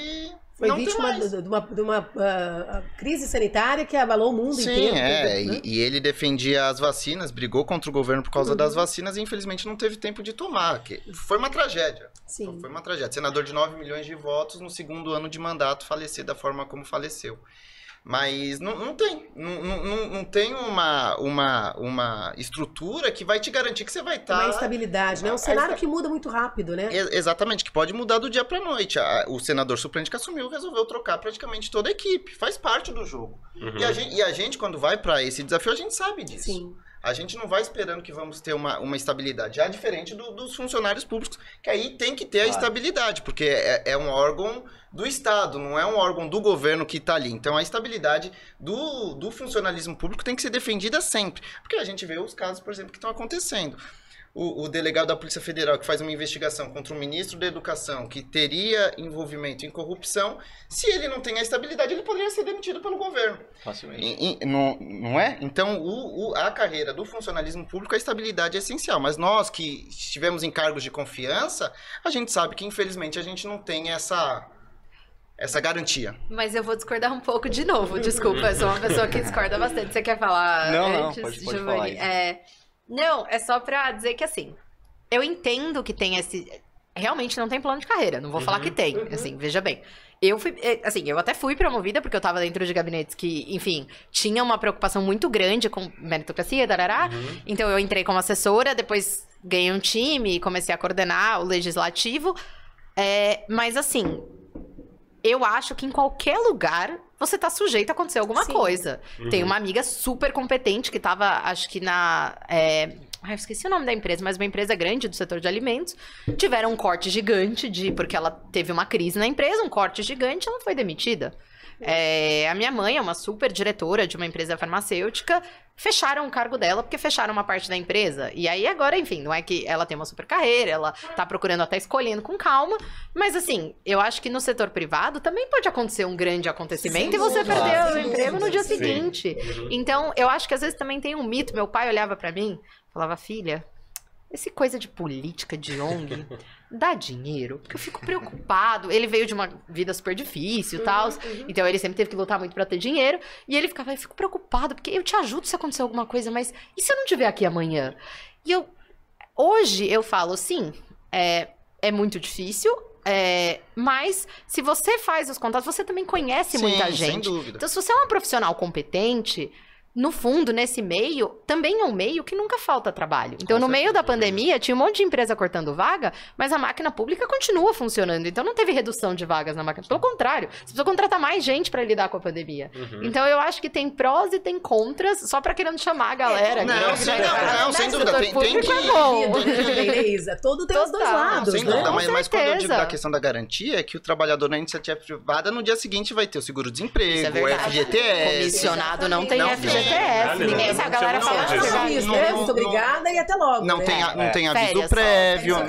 Foi não vítima de de uma, de uma, ah, crise sanitária que abalou o mundo Sim, inteiro. é. né? E, e ele defendia as vacinas, brigou contra o governo por causa Uhum. das vacinas e infelizmente não teve tempo de tomar. que foi uma tragédia. Sim. Foi uma tragédia. Senador de 9 milhões de votos, no segundo ano de mandato, falecer da forma como faleceu. Mas não, não tem. Não, não, não- tem uma, uma, uma estrutura que vai te garantir que você vai estar. Uma instabilidade, né? Um cenário a- que muda muito rápido, né? Exatamente, que pode mudar do dia pra noite. O senador suplente que assumiu resolveu trocar praticamente toda a equipe. Faz parte do jogo. Uhum. E, a gente, e a gente, quando vai pra esse desafio, a gente sabe disso. Sim. A gente não vai esperando que vamos ter uma, uma estabilidade. Já diferente do- dos funcionários públicos, que aí tem que ter a estabilidade, porque é, é um órgão do Estado, não é um órgão do governo que está ali. Então a estabilidade do, do funcionalismo público tem que ser defendida sempre. Porque a gente vê os casos, por exemplo, que estão acontecendo. O, o delegado da Polícia Federal que faz uma investigação contra o ministro da Educação que teria envolvimento em corrupção, se ele não tem a estabilidade, ele poderia ser demitido pelo governo. Facilmente. E- e- não, não é? Então, o, o- a carreira do funcionalismo público, a estabilidade é essencial. Mas nós que estivemos em cargos de confiança, a gente sabe que, infelizmente, a gente não tem essa, essa garantia. Mas eu vou discordar um pouco de novo. Desculpa, eu sou uma pessoa que discorda bastante. Você quer falar Não, não, antes, pode- pode Giovanni? falar. É, não, é só pra dizer que assim. eu entendo que tem esse. Realmente não tem plano de carreira, não vou falar que tem, assim, veja bem. Eu fui, eh, assim, eu até fui promovida porque eu tava dentro de gabinetes que, enfim, tinha uma preocupação muito grande com meritocracia, darará. Então eu entrei como assessora, depois ganhei um time, comecei a coordenar o legislativo. É, mas assim, eu acho que em qualquer lugar você tá sujeito a acontecer alguma Sim. coisa. Tem uma amiga super competente que tava, acho que na. É... Ai, eu esqueci o nome da empresa, mas uma empresa grande do setor de alimentos. Tiveram um corte gigante de. Porque ela teve uma crise na empresa, um corte gigante, ela foi demitida. É, a minha mãe é uma super diretora de uma empresa farmacêutica. Fecharam o cargo dela porque fecharam uma parte da empresa. E aí agora, enfim, não é que ela tem uma super carreira, ela tá procurando até escolhendo com calma. Mas assim, eu acho que no setor privado também pode acontecer um grande acontecimento Sem e você dúvida, perder o sem emprego no dia seguinte. Então, eu acho que às vezes também tem um mito. Meu pai olhava pra mim, falava, filha, esse coisa de política, de ONG, [laughs] dá dinheiro? Porque eu fico preocupado. Ele veio de uma vida super difícil e tal. Então ele sempre teve que lutar muito pra ter dinheiro. E ele ficava, eu fico preocupado, porque eu te ajudo se acontecer alguma coisa, mas e se eu não estiver aqui amanhã? E eu. Hoje eu falo, sim, é, é muito difícil. é, mas se você faz os contatos, você também conhece muita Sim, sem gente. dúvida. Então, se você é uma profissional competente, no fundo, nesse meio, também é um meio que nunca falta trabalho. Então, no meio da pandemia, tinha um monte de empresa cortando vaga, mas a máquina pública continua funcionando. Então, não teve redução de vagas na máquina. Pelo contrário, você precisa contratar mais gente para lidar com a pandemia. Uhum. Então, eu acho que tem prós e tem contras, só para querendo chamar a galera. Não, sim, não, não, no sem dúvida, tem- tem público que- é bom. Né, Isa? Todo tem os dois lados, Sem né? dúvida, Com mas, mas quando eu digo certeza. da questão da garantia, é que o trabalhador na iniciativa privada, no dia seguinte, vai ter o Isso é seguro-desemprego, o. FGTS. Comissionado não tem Não tem. FGTS. Não, Ninguém sabe. A galera fala disso. "Ah, Isso, não- né? não- Muito obrigada e até logo. Não né? tem, a- não tem aviso prévio. É,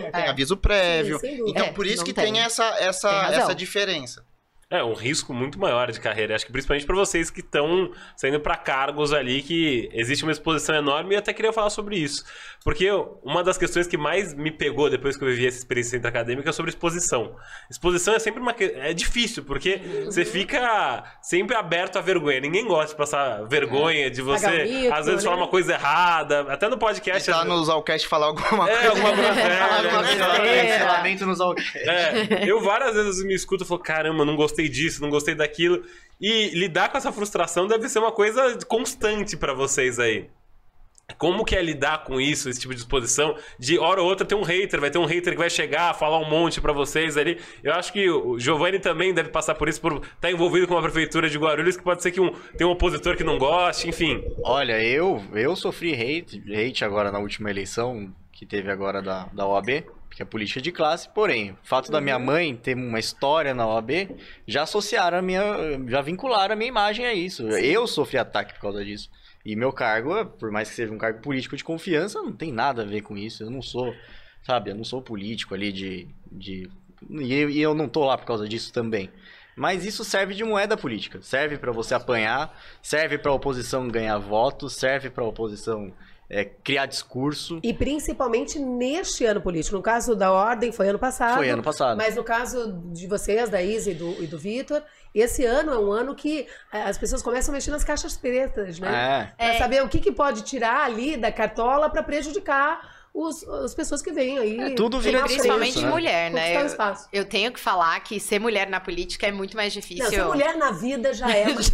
não tem É. aviso prévio. Então, É, por isso não que tem. tem, essa, essa, essa diferença. É, um risco muito maior de carreira. Acho que principalmente para vocês que estão saindo para cargos ali que existe uma exposição enorme e até queria falar sobre isso. Porque uma das questões que mais me pegou depois que eu vivi essa experiência acadêmica é sobre exposição. Exposição é sempre uma é difícil, porque você fica sempre aberto à vergonha. Ninguém gosta de passar vergonha de você às vezes né? falar uma coisa errada, até no podcast. Tá às vezes- no Zalcast falar alguma É, coisa. alguma groselha, Falar [laughs] alguma né? besteira. Cancelamento nos alqueires. É, eu várias vezes me escuto e falo, caramba, não gostei disso, não gostei daquilo. E lidar com essa frustração deve ser uma coisa constante pra vocês aí. Como que é lidar com isso, esse tipo de exposição? De hora ou outra tem um hater, vai ter um hater que vai chegar, falar um monte pra vocês ali. Eu acho que o Giovanni também deve passar por isso, por estar envolvido com a prefeitura de Guarulhos, que pode ser que um, tem um opositor que não goste, enfim. Olha, eu, eu sofri hate, hate agora na última eleição que teve agora da, da OAB, que é política de classe. Porém, o fato da minha mãe ter uma história na OAB, já associaram a minha. já vincularam a minha imagem a isso. Eu sofri ataque por causa disso. E meu cargo, por mais que seja um cargo político de confiança, não tem nada a ver com isso. Eu não sou, sabe, eu não sou político ali de. de e eu, e eu não tô lá por causa disso também. Mas isso serve de moeda política. Serve pra você apanhar, serve pra oposição ganhar votos, serve pra oposição é, criar discurso. E principalmente neste ano político. No caso da Ordem, foi ano passado. Foi ano passado. Mas no caso de vocês, da Isa e do, e do Vitor, esse ano é um ano que eh, as pessoas começam a mexer nas caixas pretas, né? É. Pra saber o que, que pode tirar ali da cartola pra prejudicar os, as pessoas que vêm aí. É, tudo vira principalmente discurso, né? mulher, né? Eu, espaço. eu tenho que falar que ser mulher na política é muito mais difícil. Não, ser mulher na vida já é. [laughs] gente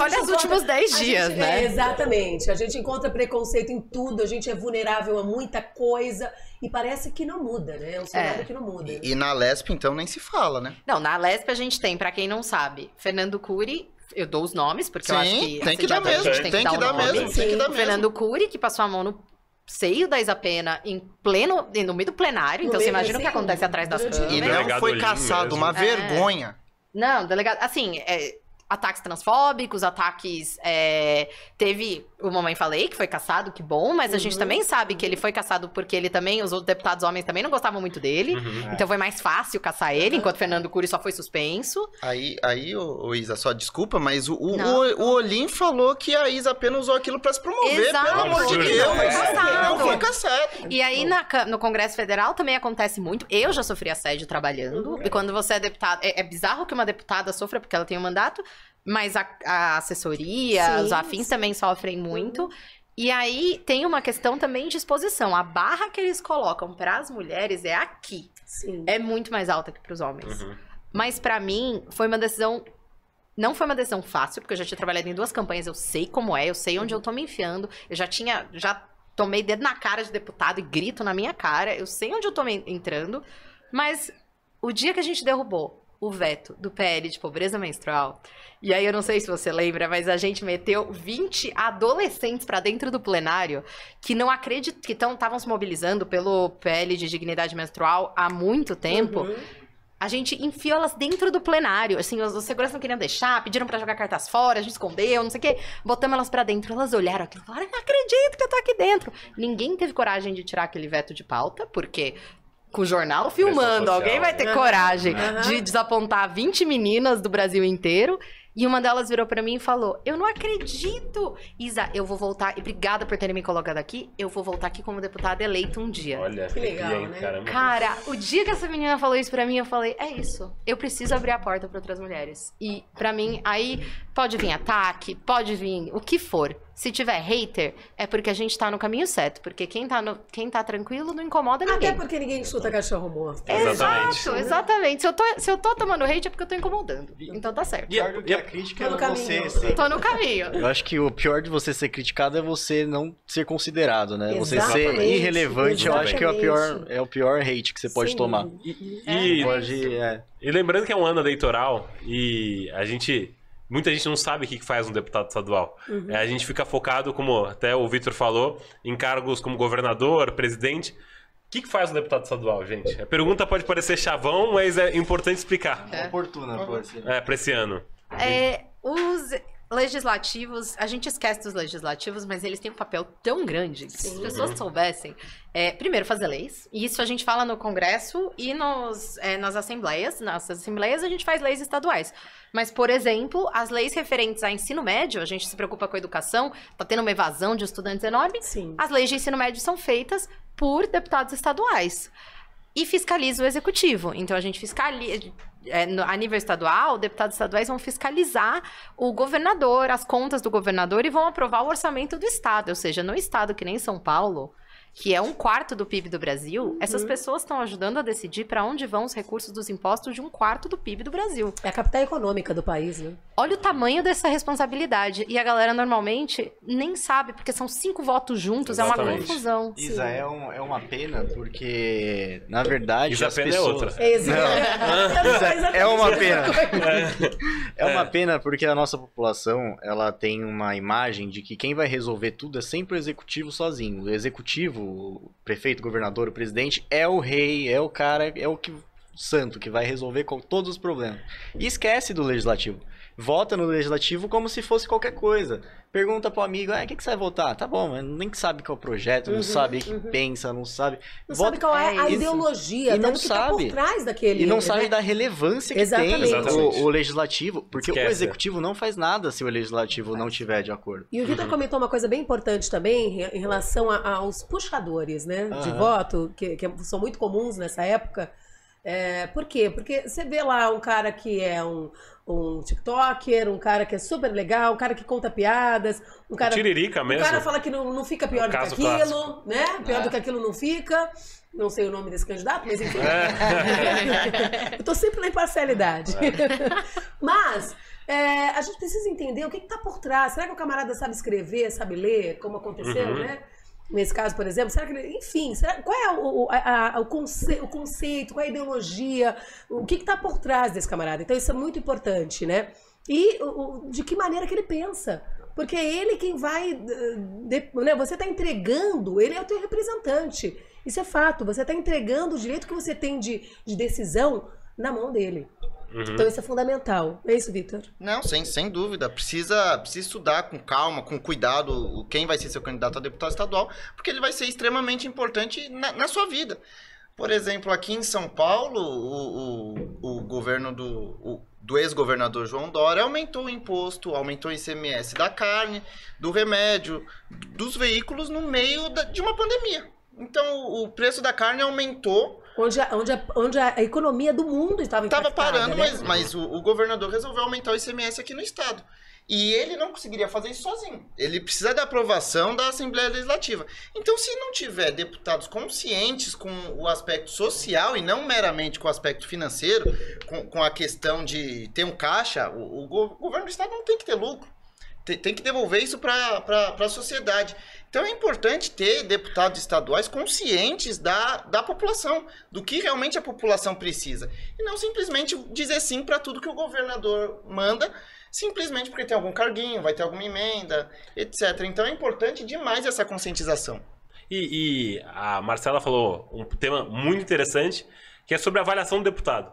Olha os últimos 10 a dias, gente- né? é, exatamente. A gente encontra preconceito em tudo, a gente é vulnerável a muita coisa e parece que não muda, né? É um cenário que não muda. E, e na Lesp, então, nem se fala, né? Não, na Lesp a gente tem, pra quem não sabe, Fernando Cury, eu dou os nomes, porque eu acho que tem que dar mesmo, gente tem que o dar mesmo, tem que dar mesmo. Fernando Cury, que passou a mão no seio da Isapena em pleno, no meio do plenário, No então você imagina o que acontece atrás das durante- E câmeras. não foi caçado, uma É. vergonha. Não, delegado, assim, é, ataques transfóbicos, ataques. é, teve o Mamãe Falei, que foi caçado, que bom, mas a gente Uhum. também sabe que ele foi caçado porque ele também, os outros deputados homens também não gostavam muito dele. Uhum. Então foi mais fácil caçar ele, enquanto Fernando Cury só foi suspenso. Aí, aí ô, ô, Isa, só desculpa, mas o, o, o, o Olim falou que a Isa apenas usou aquilo pra se promover, Exato. pelo amor de Não Deus. foi caçado. Não foi caçado. E aí na no Congresso Federal também acontece muito. Eu já sofri assédio trabalhando. E quando você é deputado. É, é bizarro que uma deputada sofra, porque ela tem um mandato, mas a, a assessoria, Sim, os afins sim. também sofrem muito. E aí tem uma questão também de exposição. A barra que eles colocam para as mulheres é aqui. Sim. É muito mais alta que para os homens. Uhum. Mas pra mim foi uma decisão não foi uma decisão fácil, porque eu já tinha trabalhado em duas campanhas, eu sei como é, eu sei onde eu tô me enfiando, eu já tinha já tomei dedo na cara de deputado e grito na minha cara, eu sei onde eu tô me entrando, mas o dia que a gente derrubou o veto do PL de pobreza menstrual, e aí eu não sei se você lembra, mas a gente meteu 20 adolescentes pra dentro do plenário que não acreditam, que estavam se mobilizando pelo PL de dignidade menstrual há muito tempo. Uhum. A gente enfiou elas dentro do plenário. Assim, os, os seguranças não queriam deixar, pediram pra jogar cartas fora, a gente escondeu, não sei o quê. Botamos elas pra dentro. Elas olharam aquilo e falaram: não acredito que eu tô aqui dentro. Ninguém teve coragem de tirar aquele veto de pauta, porque. Com o jornal filmando, alguém vai ter coragem Aham. de desapontar 20 meninas do Brasil inteiro. E uma delas virou pra mim e falou: Eu não acredito! Isa, eu vou voltar. E obrigada por terem me colocado aqui. Eu vou voltar aqui como deputada eleita um dia. Olha, Que legal, hein, né? Caramba. Cara, o dia que essa menina falou isso pra mim, eu falei, é isso. Eu preciso abrir a porta pra outras mulheres. E pra mim, aí pode vir ataque, pode vir o que for. Se tiver hater, é porque a gente tá no caminho certo. Porque quem tá, no, quem tá tranquilo não incomoda ninguém. Até porque ninguém chuta cachorro morto. Exatamente. Exato, exatamente. Se eu, tô, se eu tô tomando hate é porque eu tô incomodando. Então tá certo. Pior do que a crítica é você ser... Tô no caminho. Eu acho que o pior de você ser criticado é você não ser considerado, né? Você ser Exatamente, irrelevante, eu acho que é o pior, exatamente. é o pior hate que você pode Sem tomar. dúvida. E, Pode, é. e lembrando que é um ano eleitoral e a gente. Muita gente não sabe o que faz um deputado estadual. É, a gente fica focado, como até o Vitor falou, em cargos como governador, presidente. O que, que faz um deputado estadual, gente? A pergunta pode parecer chavão, mas é importante explicar. É. Oportuna, assim. É, pra esse ano. É, os legislativos, a gente esquece dos legislativos, mas eles têm um papel tão grande que se as pessoas soubessem, é, primeiro fazer leis, e isso a gente fala no Congresso e nos, é, nas assembleias, nas assembleias a gente faz leis estaduais. Mas, por exemplo, as leis referentes a ensino médio, a gente se preocupa com a educação, tá tendo uma evasão de estudantes enorme, Sim. as leis de ensino médio são feitas por deputados estaduais. E fiscaliza o executivo. Então a gente fiscaliza. É, no- a nível estadual, deputados estaduais vão fiscalizar o governador, as contas do governador e vão aprovar o orçamento do estado. Ou seja, no estado que nem São Paulo, que é um quarto do PIB do Brasil, essas pessoas estão ajudando a decidir para onde vão os recursos dos impostos de um quarto do PIB do Brasil. É a capital econômica do país, né? Olha o tamanho dessa responsabilidade. E a galera normalmente nem sabe, porque são cinco votos juntos, é uma Exatamente. confusão. Isa, é, um- é uma pena porque, na verdade, Isa as pena é pessoas... outra. É, [laughs] [laughs] exatamente. É uma pena. É uma pena porque a nossa população, ela tem uma imagem de que quem vai resolver tudo é sempre o executivo sozinho. O executivo, o prefeito, governador, presidente, é o rei, é o cara, é o que santo que vai resolver com todos os problemas. E esquece do legislativo. Vota no legislativo como se fosse qualquer coisa. Pergunta pro amigo, ah, o que, que você vai votar? Tá bom, mas nem sabe qual é o projeto, não Uhum, sabe o que uhum. pensa, não sabe. Não Vota- sabe qual é, É a isso. ideologia, E não que tá sabe. por trás daquele... E não né? sabe da relevância que Exatamente. tem Exatamente. o, o legislativo, porque o Esquece. executivo não faz nada se o legislativo não tiver de acordo. E o Vitor comentou uma coisa bem importante também em relação a- aos puxadores, né? De voto, que, que são muito comuns nessa época. É, por quê? Porque você vê lá um cara que é um, um TikToker, um cara que é super legal, um cara que conta piadas, um cara. Tiririca O mesmo. cara fala que não, não fica pior É o do que aquilo, clássico. né? Pior É. do que aquilo não fica. Não sei o nome desse candidato, mas enfim. É. [laughs] Eu tô sempre na imparcialidade. [laughs] Mas é, a gente precisa entender o que está por trás. Será que o camarada sabe escrever, sabe ler, como aconteceu, Uhum. né? Nesse caso, por exemplo, será que ele, enfim, será- qual é o, a- o, conce- o conceito, qual é a ideologia, o que está por trás desse camarada? Então isso é muito importante, né? E o- de que maneira que ele pensa. Porque é ele quem vai. de- né, você está entregando, ele é o teu representante. Isso é fato. Você está entregando o direito que você tem de, de decisão na mão dele. Uhum. Então isso é fundamental. É isso, Vitor? Não, sem, sem dúvida. Precisa, precisa estudar com calma, com cuidado, o- quem vai ser seu candidato a deputado estadual, porque ele vai ser extremamente importante na, na sua vida. Por exemplo, aqui em São Paulo, o, o, o governo do, o- do ex-governador João Dória aumentou o imposto, aumentou o ICMS da carne, do remédio, dos veículos no meio da- de uma pandemia. Então, o preço da carne aumentou Onde a, onde a, onde a economia do mundo estava Tava impactada, parando, né? mas, mas o, o governador resolveu aumentar o ICMS aqui no estado. E ele não conseguiria fazer isso sozinho. Ele precisa da aprovação da Assembleia Legislativa. Então, se não tiver deputados conscientes com o aspecto social e não meramente com o aspecto financeiro, com, com a questão de ter um caixa, o, o governo do estado não tem que ter lucro. Tem, que devolver isso para a sociedade. Então é importante ter deputados estaduais conscientes da, da população, do que realmente a população precisa. E não simplesmente dizer sim para tudo que o governador manda, simplesmente porque tem algum carguinho, vai ter alguma emenda, etc. Então é importante demais essa conscientização. E, e a Marcela falou um tema muito interessante, que é sobre a avaliação do deputado.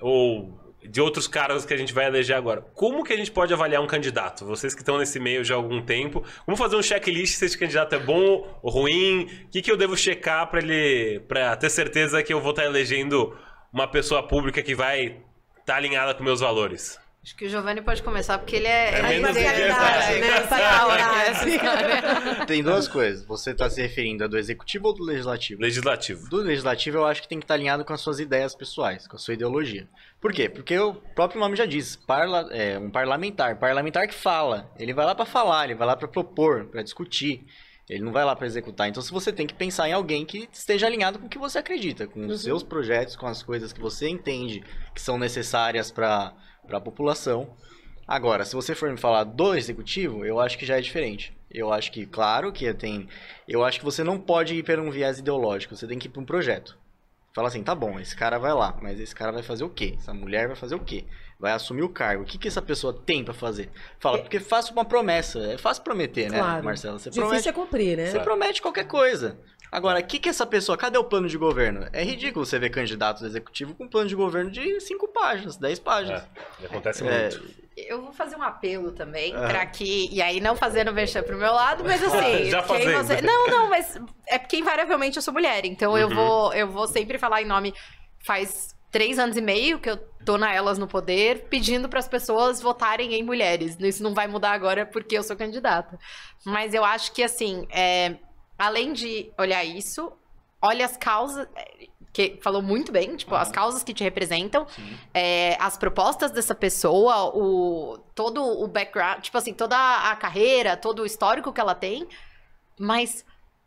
Ou de outros cargos que a gente vai eleger agora. Como que a gente pode avaliar um candidato? Vocês que estão nesse meio já há algum tempo, vamos fazer um checklist se esse candidato é bom ou ruim? O que, que eu devo checar para ele, para ter certeza que eu vou estar elegendo uma pessoa pública que vai estar alinhada com meus valores? Acho que o Giovanni pode começar, porque ele é... É menos é verdade, né? [laughs] Tem duas coisas. Você tá se referindo a do executivo ou do legislativo? Legislativo. Do legislativo, eu acho que tem que estar alinhado com as suas ideias pessoais, com a sua ideologia. Por quê? Porque o próprio nome já diz, parla, é um parlamentar. Parlamentar que fala. Ele vai lá para falar, ele vai lá para propor, para discutir. Ele não vai lá para executar. Então, se você tem que pensar em alguém que esteja alinhado com o que você acredita, com os seus projetos, com as coisas que você entende que são necessárias para a população. Agora, se você for me falar do executivo, eu acho que já é diferente. Eu acho que, claro, que tem. Eu acho que você não pode ir para um viés ideológico, você tem que ir para um projeto. Fala assim, tá bom, esse cara vai lá, mas esse cara vai fazer o quê? Essa mulher vai fazer o quê? Vai assumir o cargo. O que, que essa pessoa tem pra fazer? Fala, porque faça uma promessa. É fácil prometer, né, Claro. Marcela? Você Difícil promete, é cumprir, né? você promete qualquer coisa. Agora, o que, que essa pessoa. Cadê o plano de governo? É ridículo você ver candidatos executivos com plano de governo de 5 páginas, 10 páginas. É, acontece É, muito. Eu vou fazer um apelo também, Aham. pra que. E aí, não fazendo mexer pro meu lado, mas assim. [laughs] Já quem fazendo. você- Não, não, mas é porque invariavelmente eu sou mulher. Então eu, Uhum. vou, eu vou sempre falar em nome. Faz três anos e meio que eu tô na Elas no Poder, pedindo para as pessoas votarem em mulheres. Isso não vai mudar agora porque eu sou candidata. Mas eu acho que, assim, é, além de olhar isso, olha as causas. é, Que falou muito bem, tipo, as causas que te representam, é, as propostas dessa pessoa, o, todo o background, tipo assim, toda a carreira, todo o histórico que ela tem, mas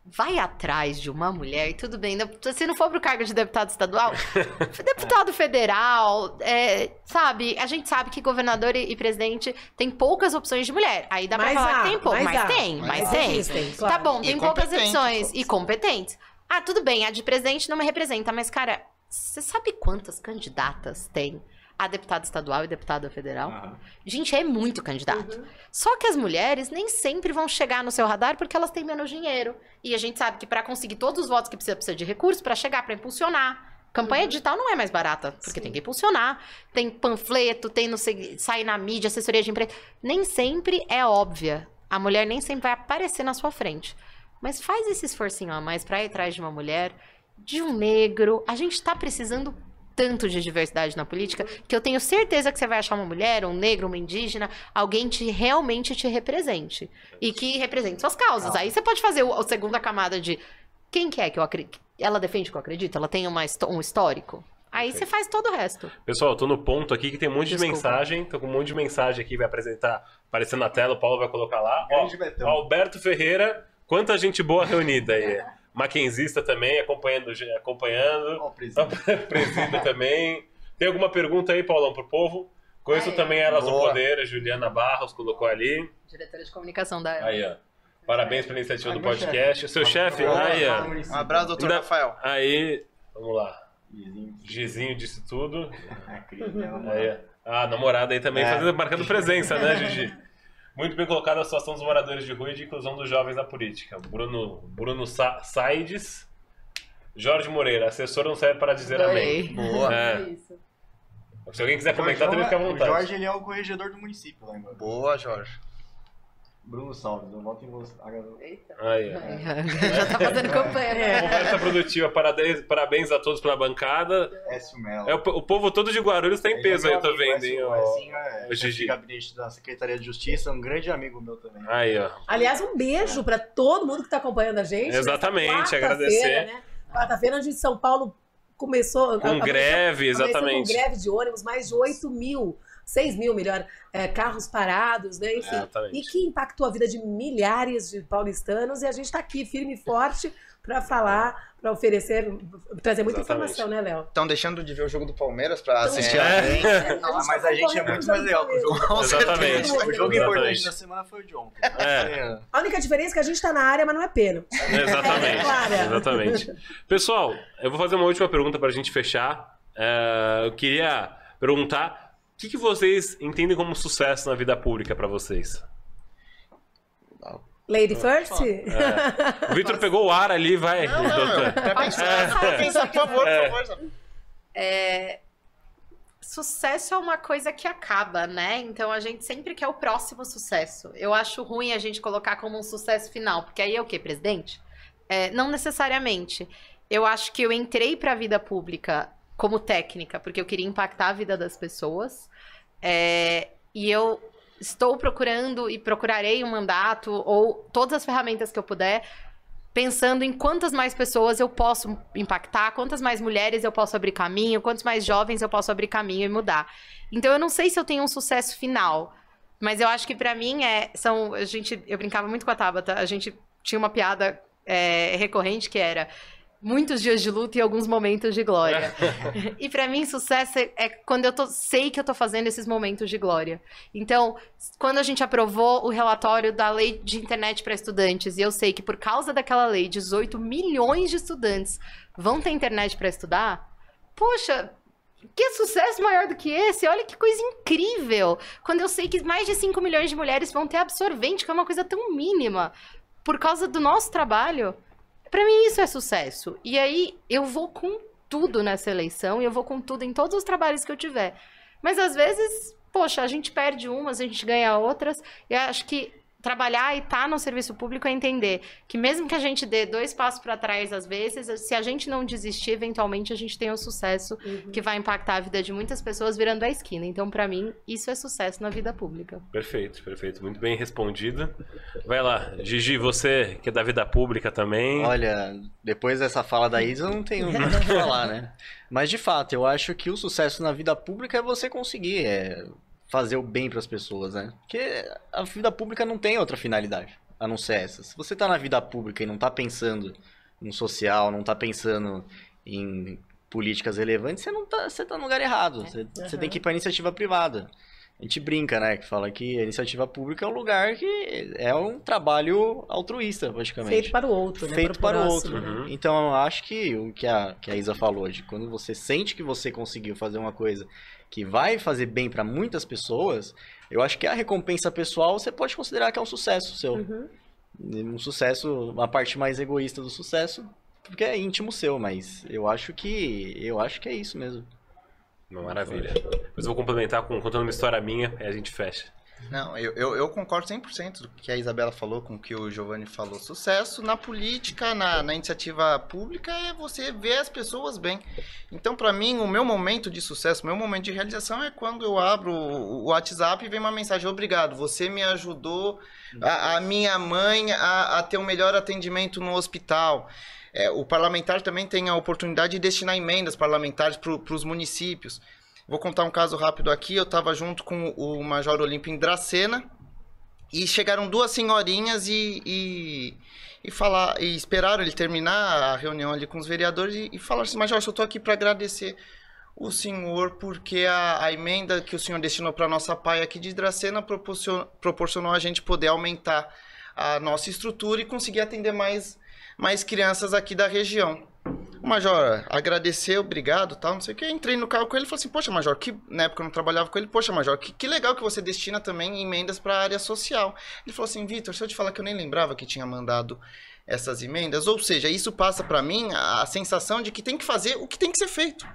vai atrás de uma mulher, e tudo bem, né? se não for pro cargo de deputado estadual, [laughs] deputado federal, é, sabe, a gente sabe que governador e, e presidente tem poucas opções de mulher, aí dá pra Mas falar há, que tem pouco, mas mas, tem, mas, Mas tem. existem, Tá claro. bom, E tem poucas opções, e competentes. Ah, tudo bem, a de presidente não me representa, mas, cara, você sabe quantas candidatas tem a deputada estadual e deputada federal? Aham. Gente, é muito candidato. Só que as mulheres nem sempre vão chegar no seu radar porque elas têm menos dinheiro. E a gente sabe que para conseguir todos os votos que precisa, precisa de recursos para chegar, para impulsionar. Campanha digital não é mais barata, porque tem que impulsionar. Tem panfleto, tem no sair na mídia, assessoria de empresa. Nem sempre é óbvia. A mulher nem sempre vai aparecer na sua frente. Mas faz esse esforcinho a mais para ir atrás de uma mulher, de um negro. A gente tá precisando tanto de diversidade na política que eu tenho certeza que você vai achar uma mulher, um negro, uma indígena, alguém que realmente te represente e que represente suas causas. Aí você pode fazer o- a segunda camada de quem que é que eu acredito. Ela defende o que eu acredito? Ela tem uma, um histórico? Aí você faz todo o resto. Pessoal, eu tô no ponto aqui que tem um monte de Desculpa. mensagem. Tô com um monte de mensagem aqui, vai apresentar, aparecendo na tela, o Paulo vai colocar lá. Ó. Alberto Ferreira, quanta gente boa reunida aí. [laughs] Mackenzista também, acompanhando, acompanhando. Ó, o presidente. [laughs] Presida também. Tem alguma pergunta aí, Paulão, pro povo? Conheço Ai, também elas do boa. Poder, a Juliana Barros colocou ali. Diretora de comunicação da Aí, ó. Parabéns pela iniciativa Ai, do podcast. O seu chefe, aí, ó. Um abraço, doutor Ainda- Rafael. Aí, vamos lá. Gizinho disse tudo. [laughs] É, né. Aí, ó. ah, a namorada aí também, É. fazendo, marcando presença, né, Gigi? [laughs] Muito bem colocada a situação dos moradores de rua e de inclusão dos jovens na política. Bruno, Bruno Sa Saides. Jorge Moreira, assessor não serve para dizer amém. Boa. É. Isso. Se alguém quiser comentar, também fica à O vontade. Jorge ele é o corregedor do município lá agora. Boa, Jorge. Bruno Salves, eu voto em você. Eita. Aí, ó. Já tá fazendo campanha. né? Conversa produtiva, parabéns, parabéns a todos pela bancada. Écio Melo. É, o, o povo todo de Guarulhos tem peso aí, eu tô vendo, hein? O. Écio é o Gigi. de gabinete da Secretaria de Justiça, um grande amigo meu também. Aí, ó. Aliás, um beijo pra todo mundo que tá acompanhando a gente. Exatamente, quarta-feira, agradecer. Né? Quarta-feira, onde São Paulo começou. Com greve, começou exatamente. Com greve de ônibus, mais de 8 mil, 6 mil, melhor, é, carros parados, né? Enfim. Exatamente. E que impactou a vida de milhares de paulistanos. E a gente está aqui firme e forte para falar, para oferecer, trazer muita Exatamente. informação, né, Léo? Estão deixando de ver o jogo do Palmeiras pra assistir É. a gente. Ah, mas a gente é muito mais legal que o jogo. Com Exatamente. certeza. O jogo Exatamente. importante da semana foi o John. É. A única diferença é que a gente está na área, mas não é pênalti. Exatamente. [laughs] Clara. Exatamente. Pessoal, eu vou fazer uma última pergunta pra gente fechar. É, eu queria perguntar o que, que vocês entendem como sucesso na vida pública pra vocês? Lady First? É. O Victor pegou o ar ali, vai. Não, não, doutor. pra pensar, por favor, por favor. É, Sucesso é uma coisa que acaba, né? Então a gente sempre quer o próximo sucesso. Eu acho ruim a gente colocar como um sucesso final, porque aí é o quê? Presidente? É, não necessariamente. Eu acho que eu entrei para a vida pública como técnica, porque eu queria impactar a vida das pessoas. É, e eu estou procurando e procurarei um mandato ou todas as ferramentas que eu puder pensando em quantas mais pessoas eu posso impactar, quantas mais mulheres eu posso abrir caminho, quantos mais jovens eu posso abrir caminho e mudar. Então eu não sei se eu tenho um sucesso final, mas eu acho que pra mim é são a gente eu brincava muito com a Tabata, a gente tinha uma piada é, recorrente que era muitos dias de luta e alguns momentos de glória. [laughs] e pra mim sucesso é, é quando eu tô, sei que eu tô fazendo esses momentos de glória. Então, quando a gente aprovou o relatório da lei de internet para estudantes, e eu sei que por causa daquela lei, 18 milhões de estudantes vão ter internet para estudar, poxa, que sucesso maior do que esse? Olha que coisa incrível! Quando eu sei que mais de 5 milhões de mulheres vão ter absorvente, que é uma coisa tão mínima, por causa do nosso trabalho, para mim isso é sucesso. E aí eu vou com tudo nessa eleição e eu vou com tudo em todos os trabalhos que eu tiver. Mas às vezes, poxa, a gente perde umas, a gente ganha outras. E acho que trabalhar e estar no serviço público é entender que mesmo que a gente dê dois passos para trás às vezes, se a gente não desistir, eventualmente a gente tem o sucesso que vai impactar a vida de muitas pessoas virando a esquina. Então, para mim, isso é sucesso na vida pública. Perfeito, perfeito. Muito bem respondido. Vai lá, Gigi, você que é da vida pública também. Olha, depois dessa fala da Isa, eu não tenho muito o que [laughs] falar, né? Mas de fato, eu acho que o sucesso na vida pública é você conseguir é, fazer o bem para as pessoas, né? Porque a vida pública não tem outra finalidade a não ser essa. Se você tá na vida pública e não tá pensando no social, não tá pensando em políticas relevantes, você não tá, você tá no lugar errado. Você, você tem que ir para iniciativa privada. A gente brinca, né? Que fala que a iniciativa pública é um lugar que é um trabalho altruísta, praticamente Feito para o outro, né? feito para o outro. Uhum. Então eu acho que o que a, que a Isa falou hoje, quando você sente que você conseguiu fazer uma coisa que vai fazer bem para muitas pessoas, eu acho que a recompensa pessoal você pode considerar que é um sucesso seu. Uhum. Um sucesso, uma parte mais egoísta do sucesso, porque é íntimo seu, mas eu acho que eu acho que é isso mesmo. Maravilha. Depois eu vou complementar com, contando uma história minha e a gente fecha. Não, eu, eu, eu concordo 100% do que a Isabela falou com o que o Giovanni falou. Sucesso na política, na, na iniciativa pública, é você ver as pessoas bem. Então, para mim, o meu momento de sucesso, o meu momento de realização é quando eu abro o o WhatsApp e vem uma mensagem: Obrigado, você me ajudou, a, a minha mãe, a, a ter um melhor atendimento no hospital. É, o parlamentar também tem a oportunidade de destinar emendas parlamentares para os municípios. Vou contar um caso rápido aqui. Eu estava junto com o Major Olímpio em Dracena e chegaram duas senhorinhas e, e, e, falar, e esperaram ele terminar a reunião ali com os vereadores e, e falaram assim: Major, eu estou aqui para agradecer o senhor porque a, a emenda que o senhor destinou para nossa PAI aqui de Dracena proporcionou, proporcionou a gente poder aumentar a nossa estrutura e conseguir atender mais, mais crianças aqui da região. O Major, agradecer, obrigado, tal, não sei o que. Entrei no carro com ele e falei assim, poxa, Major, que na época eu não trabalhava com ele, poxa, Major, que, que legal que você destina também emendas para a área social. Ele falou assim, Vitor, se eu te falar que eu nem lembrava que tinha mandado essas emendas, ou seja, isso passa para mim a, a sensação de que tem que fazer o que tem que ser feito.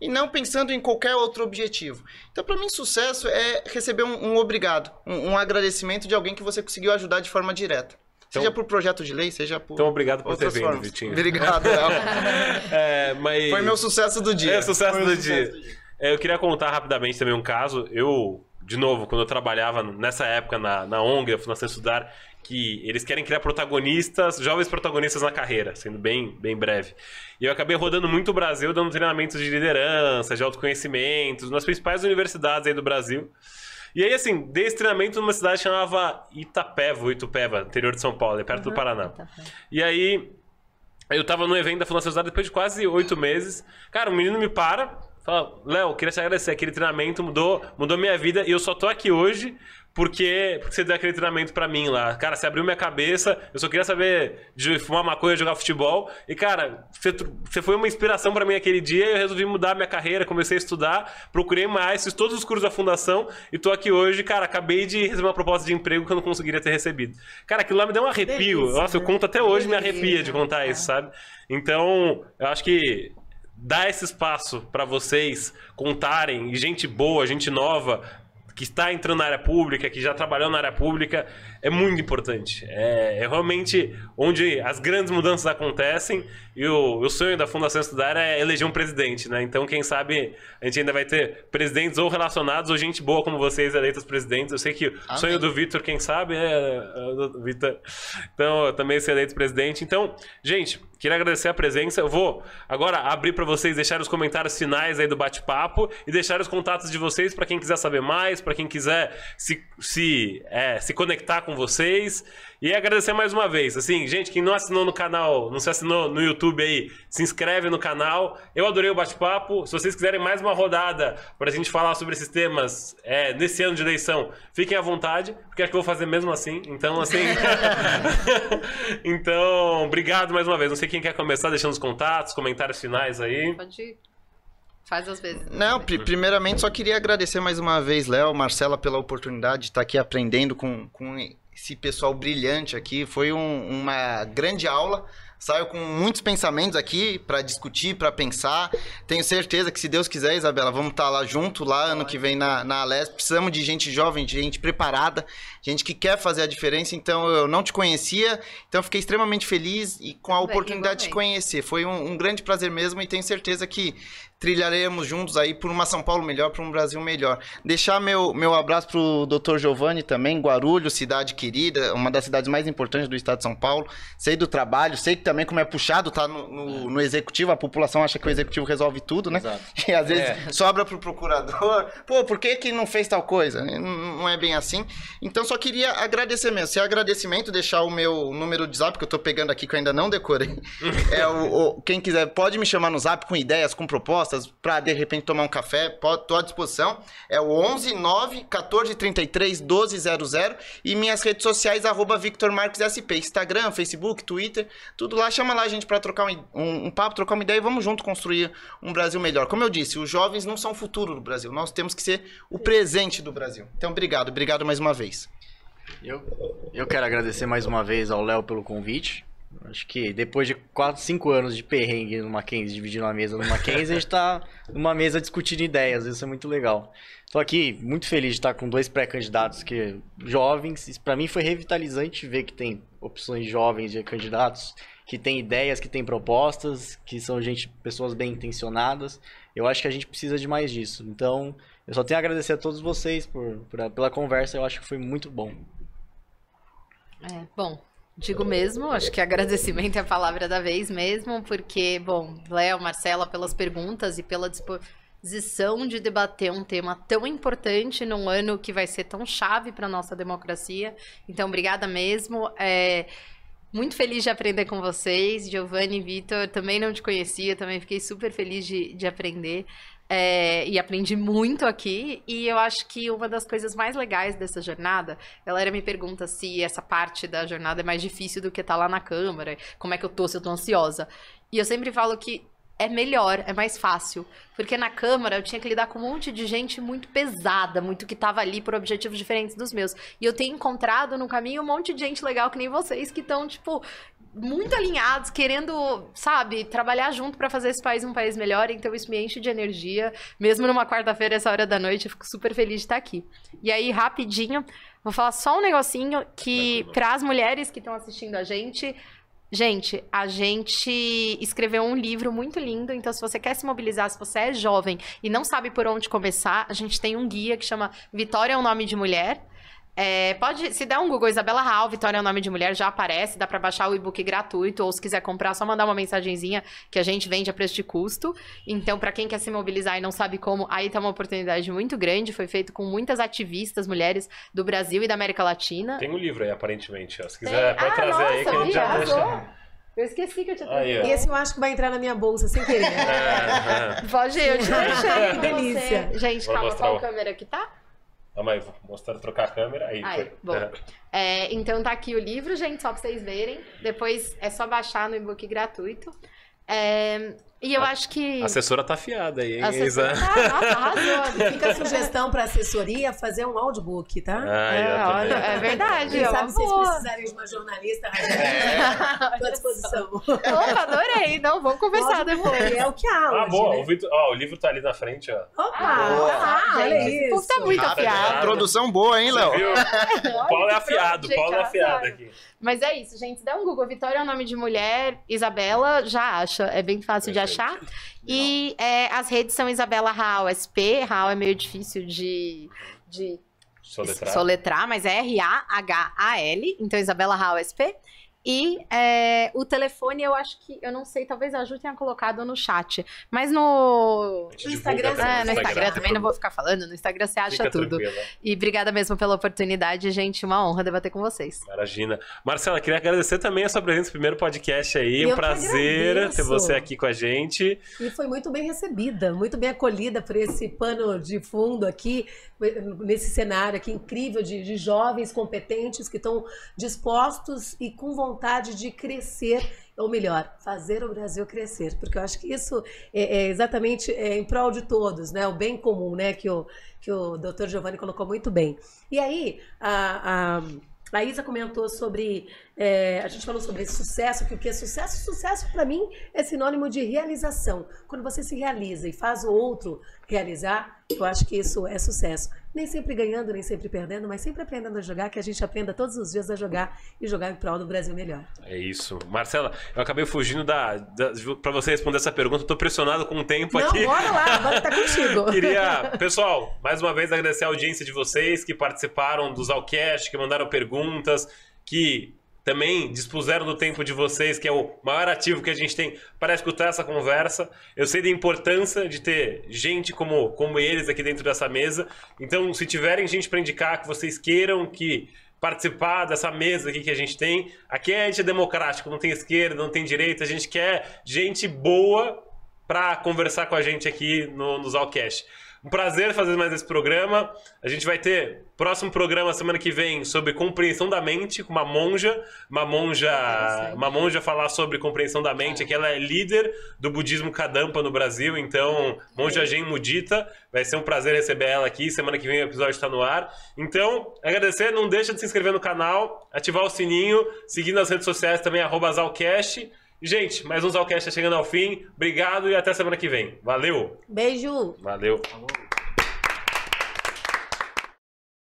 E não pensando em qualquer outro objetivo. Então, para mim, sucesso é receber um, um obrigado, um, um agradecimento de alguém que você conseguiu ajudar de forma direta. Então- seja por projeto de lei, seja por. Então, obrigado por ter vindo, formas. Vitinho. Obrigado. [laughs] É, mas... Foi meu sucesso do dia. É, sucesso do sucesso dia. É, eu queria contar rapidamente também um caso. Eu, de novo, quando eu trabalhava nessa época na, na ONG, a Fundação Estudar, que eles querem criar protagonistas, jovens protagonistas na carreira, sendo bem, bem breve. E eu acabei rodando muito o Brasil, dando treinamentos de liderança, de autoconhecimento, nas principais universidades aí do Brasil. E aí, assim, dei esse treinamento numa cidade que chamava Itapeva, Itupeva, interior de São Paulo, é perto do Paraná. E aí, eu tava no evento da Fundação Cidade depois de quase oito meses. Cara, um menino me para, fala, Léo, queria te agradecer, aquele treinamento mudou, mudou minha vida e eu só tô aqui hoje porque, porque você deu aquele treinamento pra mim lá. Cara, você abriu minha cabeça, eu só queria saber de fumar maconha, jogar futebol. E, cara, você, você foi uma inspiração pra mim aquele dia e eu resolvi mudar minha carreira, comecei a estudar, procurei mais, fiz todos os cursos da fundação e tô aqui hoje, cara, acabei de receber uma proposta de emprego que eu não conseguiria ter recebido. Cara, aquilo lá me deu um arrepio. Delícia, Nossa, eu né? conto até hoje, me Delícia, arrepia de contar é. isso, sabe? Então, eu acho que dar esse espaço pra vocês contarem, e gente boa, gente nova, que está entrando na área pública, que já trabalhou na área pública, é muito importante. É, é realmente onde as grandes mudanças acontecem e o, o sonho da Fundação Estudar é eleger um presidente, né? Então, quem sabe a gente ainda vai ter presidentes ou relacionados ou gente boa como vocês eleitos presidentes. Eu sei que o Amém. sonho do Vitor, quem sabe, é, é o Vitor. Então, também ser eleito presidente. Então, gente, queria agradecer a presença. Eu vou agora abrir para vocês deixar os comentários finais aí do bate-papo e deixar os contatos de vocês para quem quiser saber mais, para quem quiser se, se, é, se conectar com vocês. E agradecer mais uma vez. Assim, gente, quem não assinou no canal, não se assinou no YouTube aí, se inscreve no canal. Eu adorei o bate-papo. Se vocês quiserem mais uma rodada para a gente falar sobre esses temas é, nesse ano de eleição, fiquem à vontade, porque acho que eu vou fazer mesmo assim. Então, assim. [laughs] [laughs] então, obrigado mais uma vez. Não sei quem quer começar deixando os contatos, comentários finais aí. Pode ir. Faz às vezes. Não, pri- primeiramente só queria agradecer mais uma vez, Léo, Marcela, pela oportunidade de estar aqui aprendendo com, com esse pessoal brilhante aqui. Foi um- uma grande aula. Saio com muitos pensamentos aqui para discutir, para pensar. Tenho certeza que, se Deus quiser, Isabela, vamos estar lá junto, lá ano que vem na, na Alesp. Precisamos de gente jovem, de gente preparada, gente que quer fazer a diferença. Então, eu não te conhecia, então fiquei extremamente feliz e com a oportunidade de te conhecer. Foi um, um grande prazer mesmo e tenho certeza que trilharemos juntos aí por uma São Paulo melhor, por um Brasil melhor. Deixar meu, meu abraço pro Dr. Giovanni também, Guarulhos, cidade querida, uma das cidades mais importantes do estado de São Paulo. Sei do trabalho, sei que também como é puxado, tá no, no, no executivo, a população acha que o executivo resolve tudo, né? Exato. [laughs] E às vezes sobra pro procurador. Pô, por que que não fez tal coisa? Não, não é bem assim. Então só queria agradecer mesmo. Se é agradecimento, deixar o meu número de zap, que eu tô pegando aqui, que eu ainda não decorei. [laughs] É o, o- quem quiser, pode me chamar no zap com ideias, com propostas, pra de repente tomar um café. Tô à disposição. É o 11 9 14 33 12 00 e minhas redes sociais, arroba Victor Marques SP. Instagram, Facebook, Twitter, tudo lá. Chama lá a gente pra trocar um, um, um papo, trocar uma ideia e vamos junto construir um Brasil melhor. Como eu disse, os jovens não são o futuro do Brasil. Nós temos que ser o presente do Brasil. Então, obrigado. Obrigado mais uma vez. Eu, eu quero agradecer mais uma vez ao Léo pelo convite. Acho que depois de 4, 5 anos de perrengue no Mackenzie, dividindo uma mesa no Mackenzie, a gente tá numa mesa discutindo ideias, isso é muito legal. Tô aqui muito feliz de estar com dois pré-candidatos que jovens, isso pra mim foi revitalizante ver que tem opções jovens de candidatos, que tem ideias, que tem propostas, que são gente, pessoas bem intencionadas. Eu acho que a gente precisa de mais disso. Então, eu só tenho a agradecer a todos vocês por, por- pela conversa, eu acho que foi muito bom. É, bom, digo mesmo, acho que agradecimento é a palavra da vez mesmo, porque, bom, Léo, Marcela, pelas perguntas e pela disposição de debater um tema tão importante num ano que vai ser tão chave para nossa democracia. Então, obrigada mesmo. É, muito feliz de aprender com vocês, Giovanni e Vitor. Também não te conhecia, também fiquei super feliz de, de aprender. É, e aprendi muito aqui. E eu acho que uma das coisas mais legais dessa jornada, a galera me pergunta se essa parte da jornada é mais difícil do que estar lá na Câmara, como é que eu tô, se eu tô ansiosa. E eu sempre falo que é melhor, é mais fácil. Porque na Câmara eu tinha que lidar com um monte de gente muito pesada, muito que tava ali por objetivos diferentes dos meus. E eu tenho encontrado no caminho um monte de gente legal que nem vocês, que estão, tipo, muito alinhados, querendo, sabe, trabalhar junto para fazer esse país um país melhor. Então isso me enche de energia. Mesmo numa quarta-feira, essa hora da noite, eu fico super feliz de estar aqui. E aí, rapidinho, vou falar só um negocinho que, para as mulheres que estão assistindo a gente. Gente, a gente escreveu um livro muito lindo, então se você quer se mobilizar, se você é jovem e não sabe por onde começar, a gente tem um guia que chama Vitória é um nome de mulher. É, pode, se der um Google Isabela Raul, Vitória é o nome de mulher, já aparece, dá pra baixar o e-book gratuito, ou se quiser comprar, só mandar uma mensagenzinha que a gente vende a preço de custo. Então, pra quem quer se mobilizar e não sabe como, aí tá uma oportunidade muito grande, foi feito com muitas ativistas, mulheres do Brasil e da América Latina. Tem um livro aí, aparentemente. ó. Se Tem- quiser, pode Ah, trazer aí que a nossa, gente já deixa. Eu esqueci que eu tinha trazido. ó. Esse eu acho que vai entrar na minha bolsa sem querer. É. Pode ir, eu te deixei. pra Delícia. você. Gente, Vou calma, mostrar qual o- câmera que tá? Calma aí, vou mostrar, trocar a câmera. Aí, Aí, bom. É. É, então tá aqui o livro, gente, só pra vocês verem. Depois é só baixar no e-book gratuito. É, e eu A- acho que. A assessora tá afiada aí, hein, Assessora- Isa? Ah, nossa, arrasou. Fica a sugestão para assessoria fazer um audiobook, tá? Ah, É, olha, é verdade. Quem é sabe vocês boa. precisarem de uma jornalista, estou [laughs] à disposição. Opa, adorei. Não, vamos conversar depois. É o que há Ah, hoje, boa. né? O, Vitor- ó, o livro tá ali na frente, ó. Opa! Ah, Ah, olha isso. povo tá muito Nada, afiado. nada. Produção boa, hein, Léo? O [laughs] Paulo é afiado, o Paulo é afiado aqui. Mas é isso, gente. Der um Google, Vitória é o nome de mulher, Isabela já acha. É bem fácil de Perfeito. achar. E é, as redes são Isabela Raul SP. Raul é meio difícil de, de Soletrar. soletrar, mas é R-A-H-A-L. Então, Isabela Raul SP. E é, o telefone, eu acho que, eu não sei, talvez a Ju tenha colocado no chat. Mas no. No Instagram, até É, no Instagram também, não vou ficar falando. No Instagram você acha Fica tudo. tranquila. E obrigada mesmo pela oportunidade, gente. Uma honra debater com vocês. Imagina. Marcela, queria agradecer também a sua presença no primeiro podcast aí. Eu um prazer ter você aqui com a gente. E foi muito bem recebida, muito bem acolhida por esse pano de fundo aqui, nesse cenário aqui incrível de, de jovens competentes que estão dispostos e com vontade de crescer, ou melhor, fazer o Brasil crescer, porque eu acho que isso é, é exatamente é, em prol de todos, né? O bem comum, né? Que o, que o Dr. Giovanni colocou muito bem. E aí, a, a comentou sobre. é, a gente falou sobre sucesso, que o que é sucesso? Sucesso, para mim, é sinônimo de realização. Quando você se realiza e faz o outro realizar, eu acho que isso é sucesso. Nem sempre ganhando, nem sempre perdendo, mas sempre aprendendo a jogar, que a gente aprenda todos os dias a jogar e jogar em prol do Brasil melhor. É isso. Marcela, eu acabei fugindo da, da para você responder essa pergunta. Tô pressionado com o tempo Não, aqui. bora lá, agora tá contigo. [laughs] Queria, [laughs] pessoal, mais uma vez agradecer a audiência de vocês que participaram do Zalcast, que mandaram perguntas, que também dispuseram do tempo de vocês, que é o maior ativo que a gente tem para escutar essa conversa. Eu sei da importância de ter gente como, como eles aqui dentro dessa mesa. Então, se tiverem gente para indicar que vocês queiram que participar dessa mesa aqui que a gente tem, aqui é democrático, não tem esquerda, não tem direita, a gente quer gente boa para conversar com a gente aqui no, no Zalcast. Um prazer fazer mais esse programa. A gente vai ter próximo programa semana que vem sobre compreensão da mente com uma monja, uma monja, uma monja falar sobre compreensão da mente, que ela é líder do budismo Kadampa no Brasil, então monja Gen Mudita, vai ser um prazer receber ela aqui. Semana que vem o episódio está no ar. Então, agradecer, não deixa de se inscrever no canal, ativar o sininho, seguir nas redes sociais também arroba Zalcast. Gente, mais um Zalcast chegando ao fim. Obrigado e até semana que vem. Valeu! Beijo! Valeu! Falou.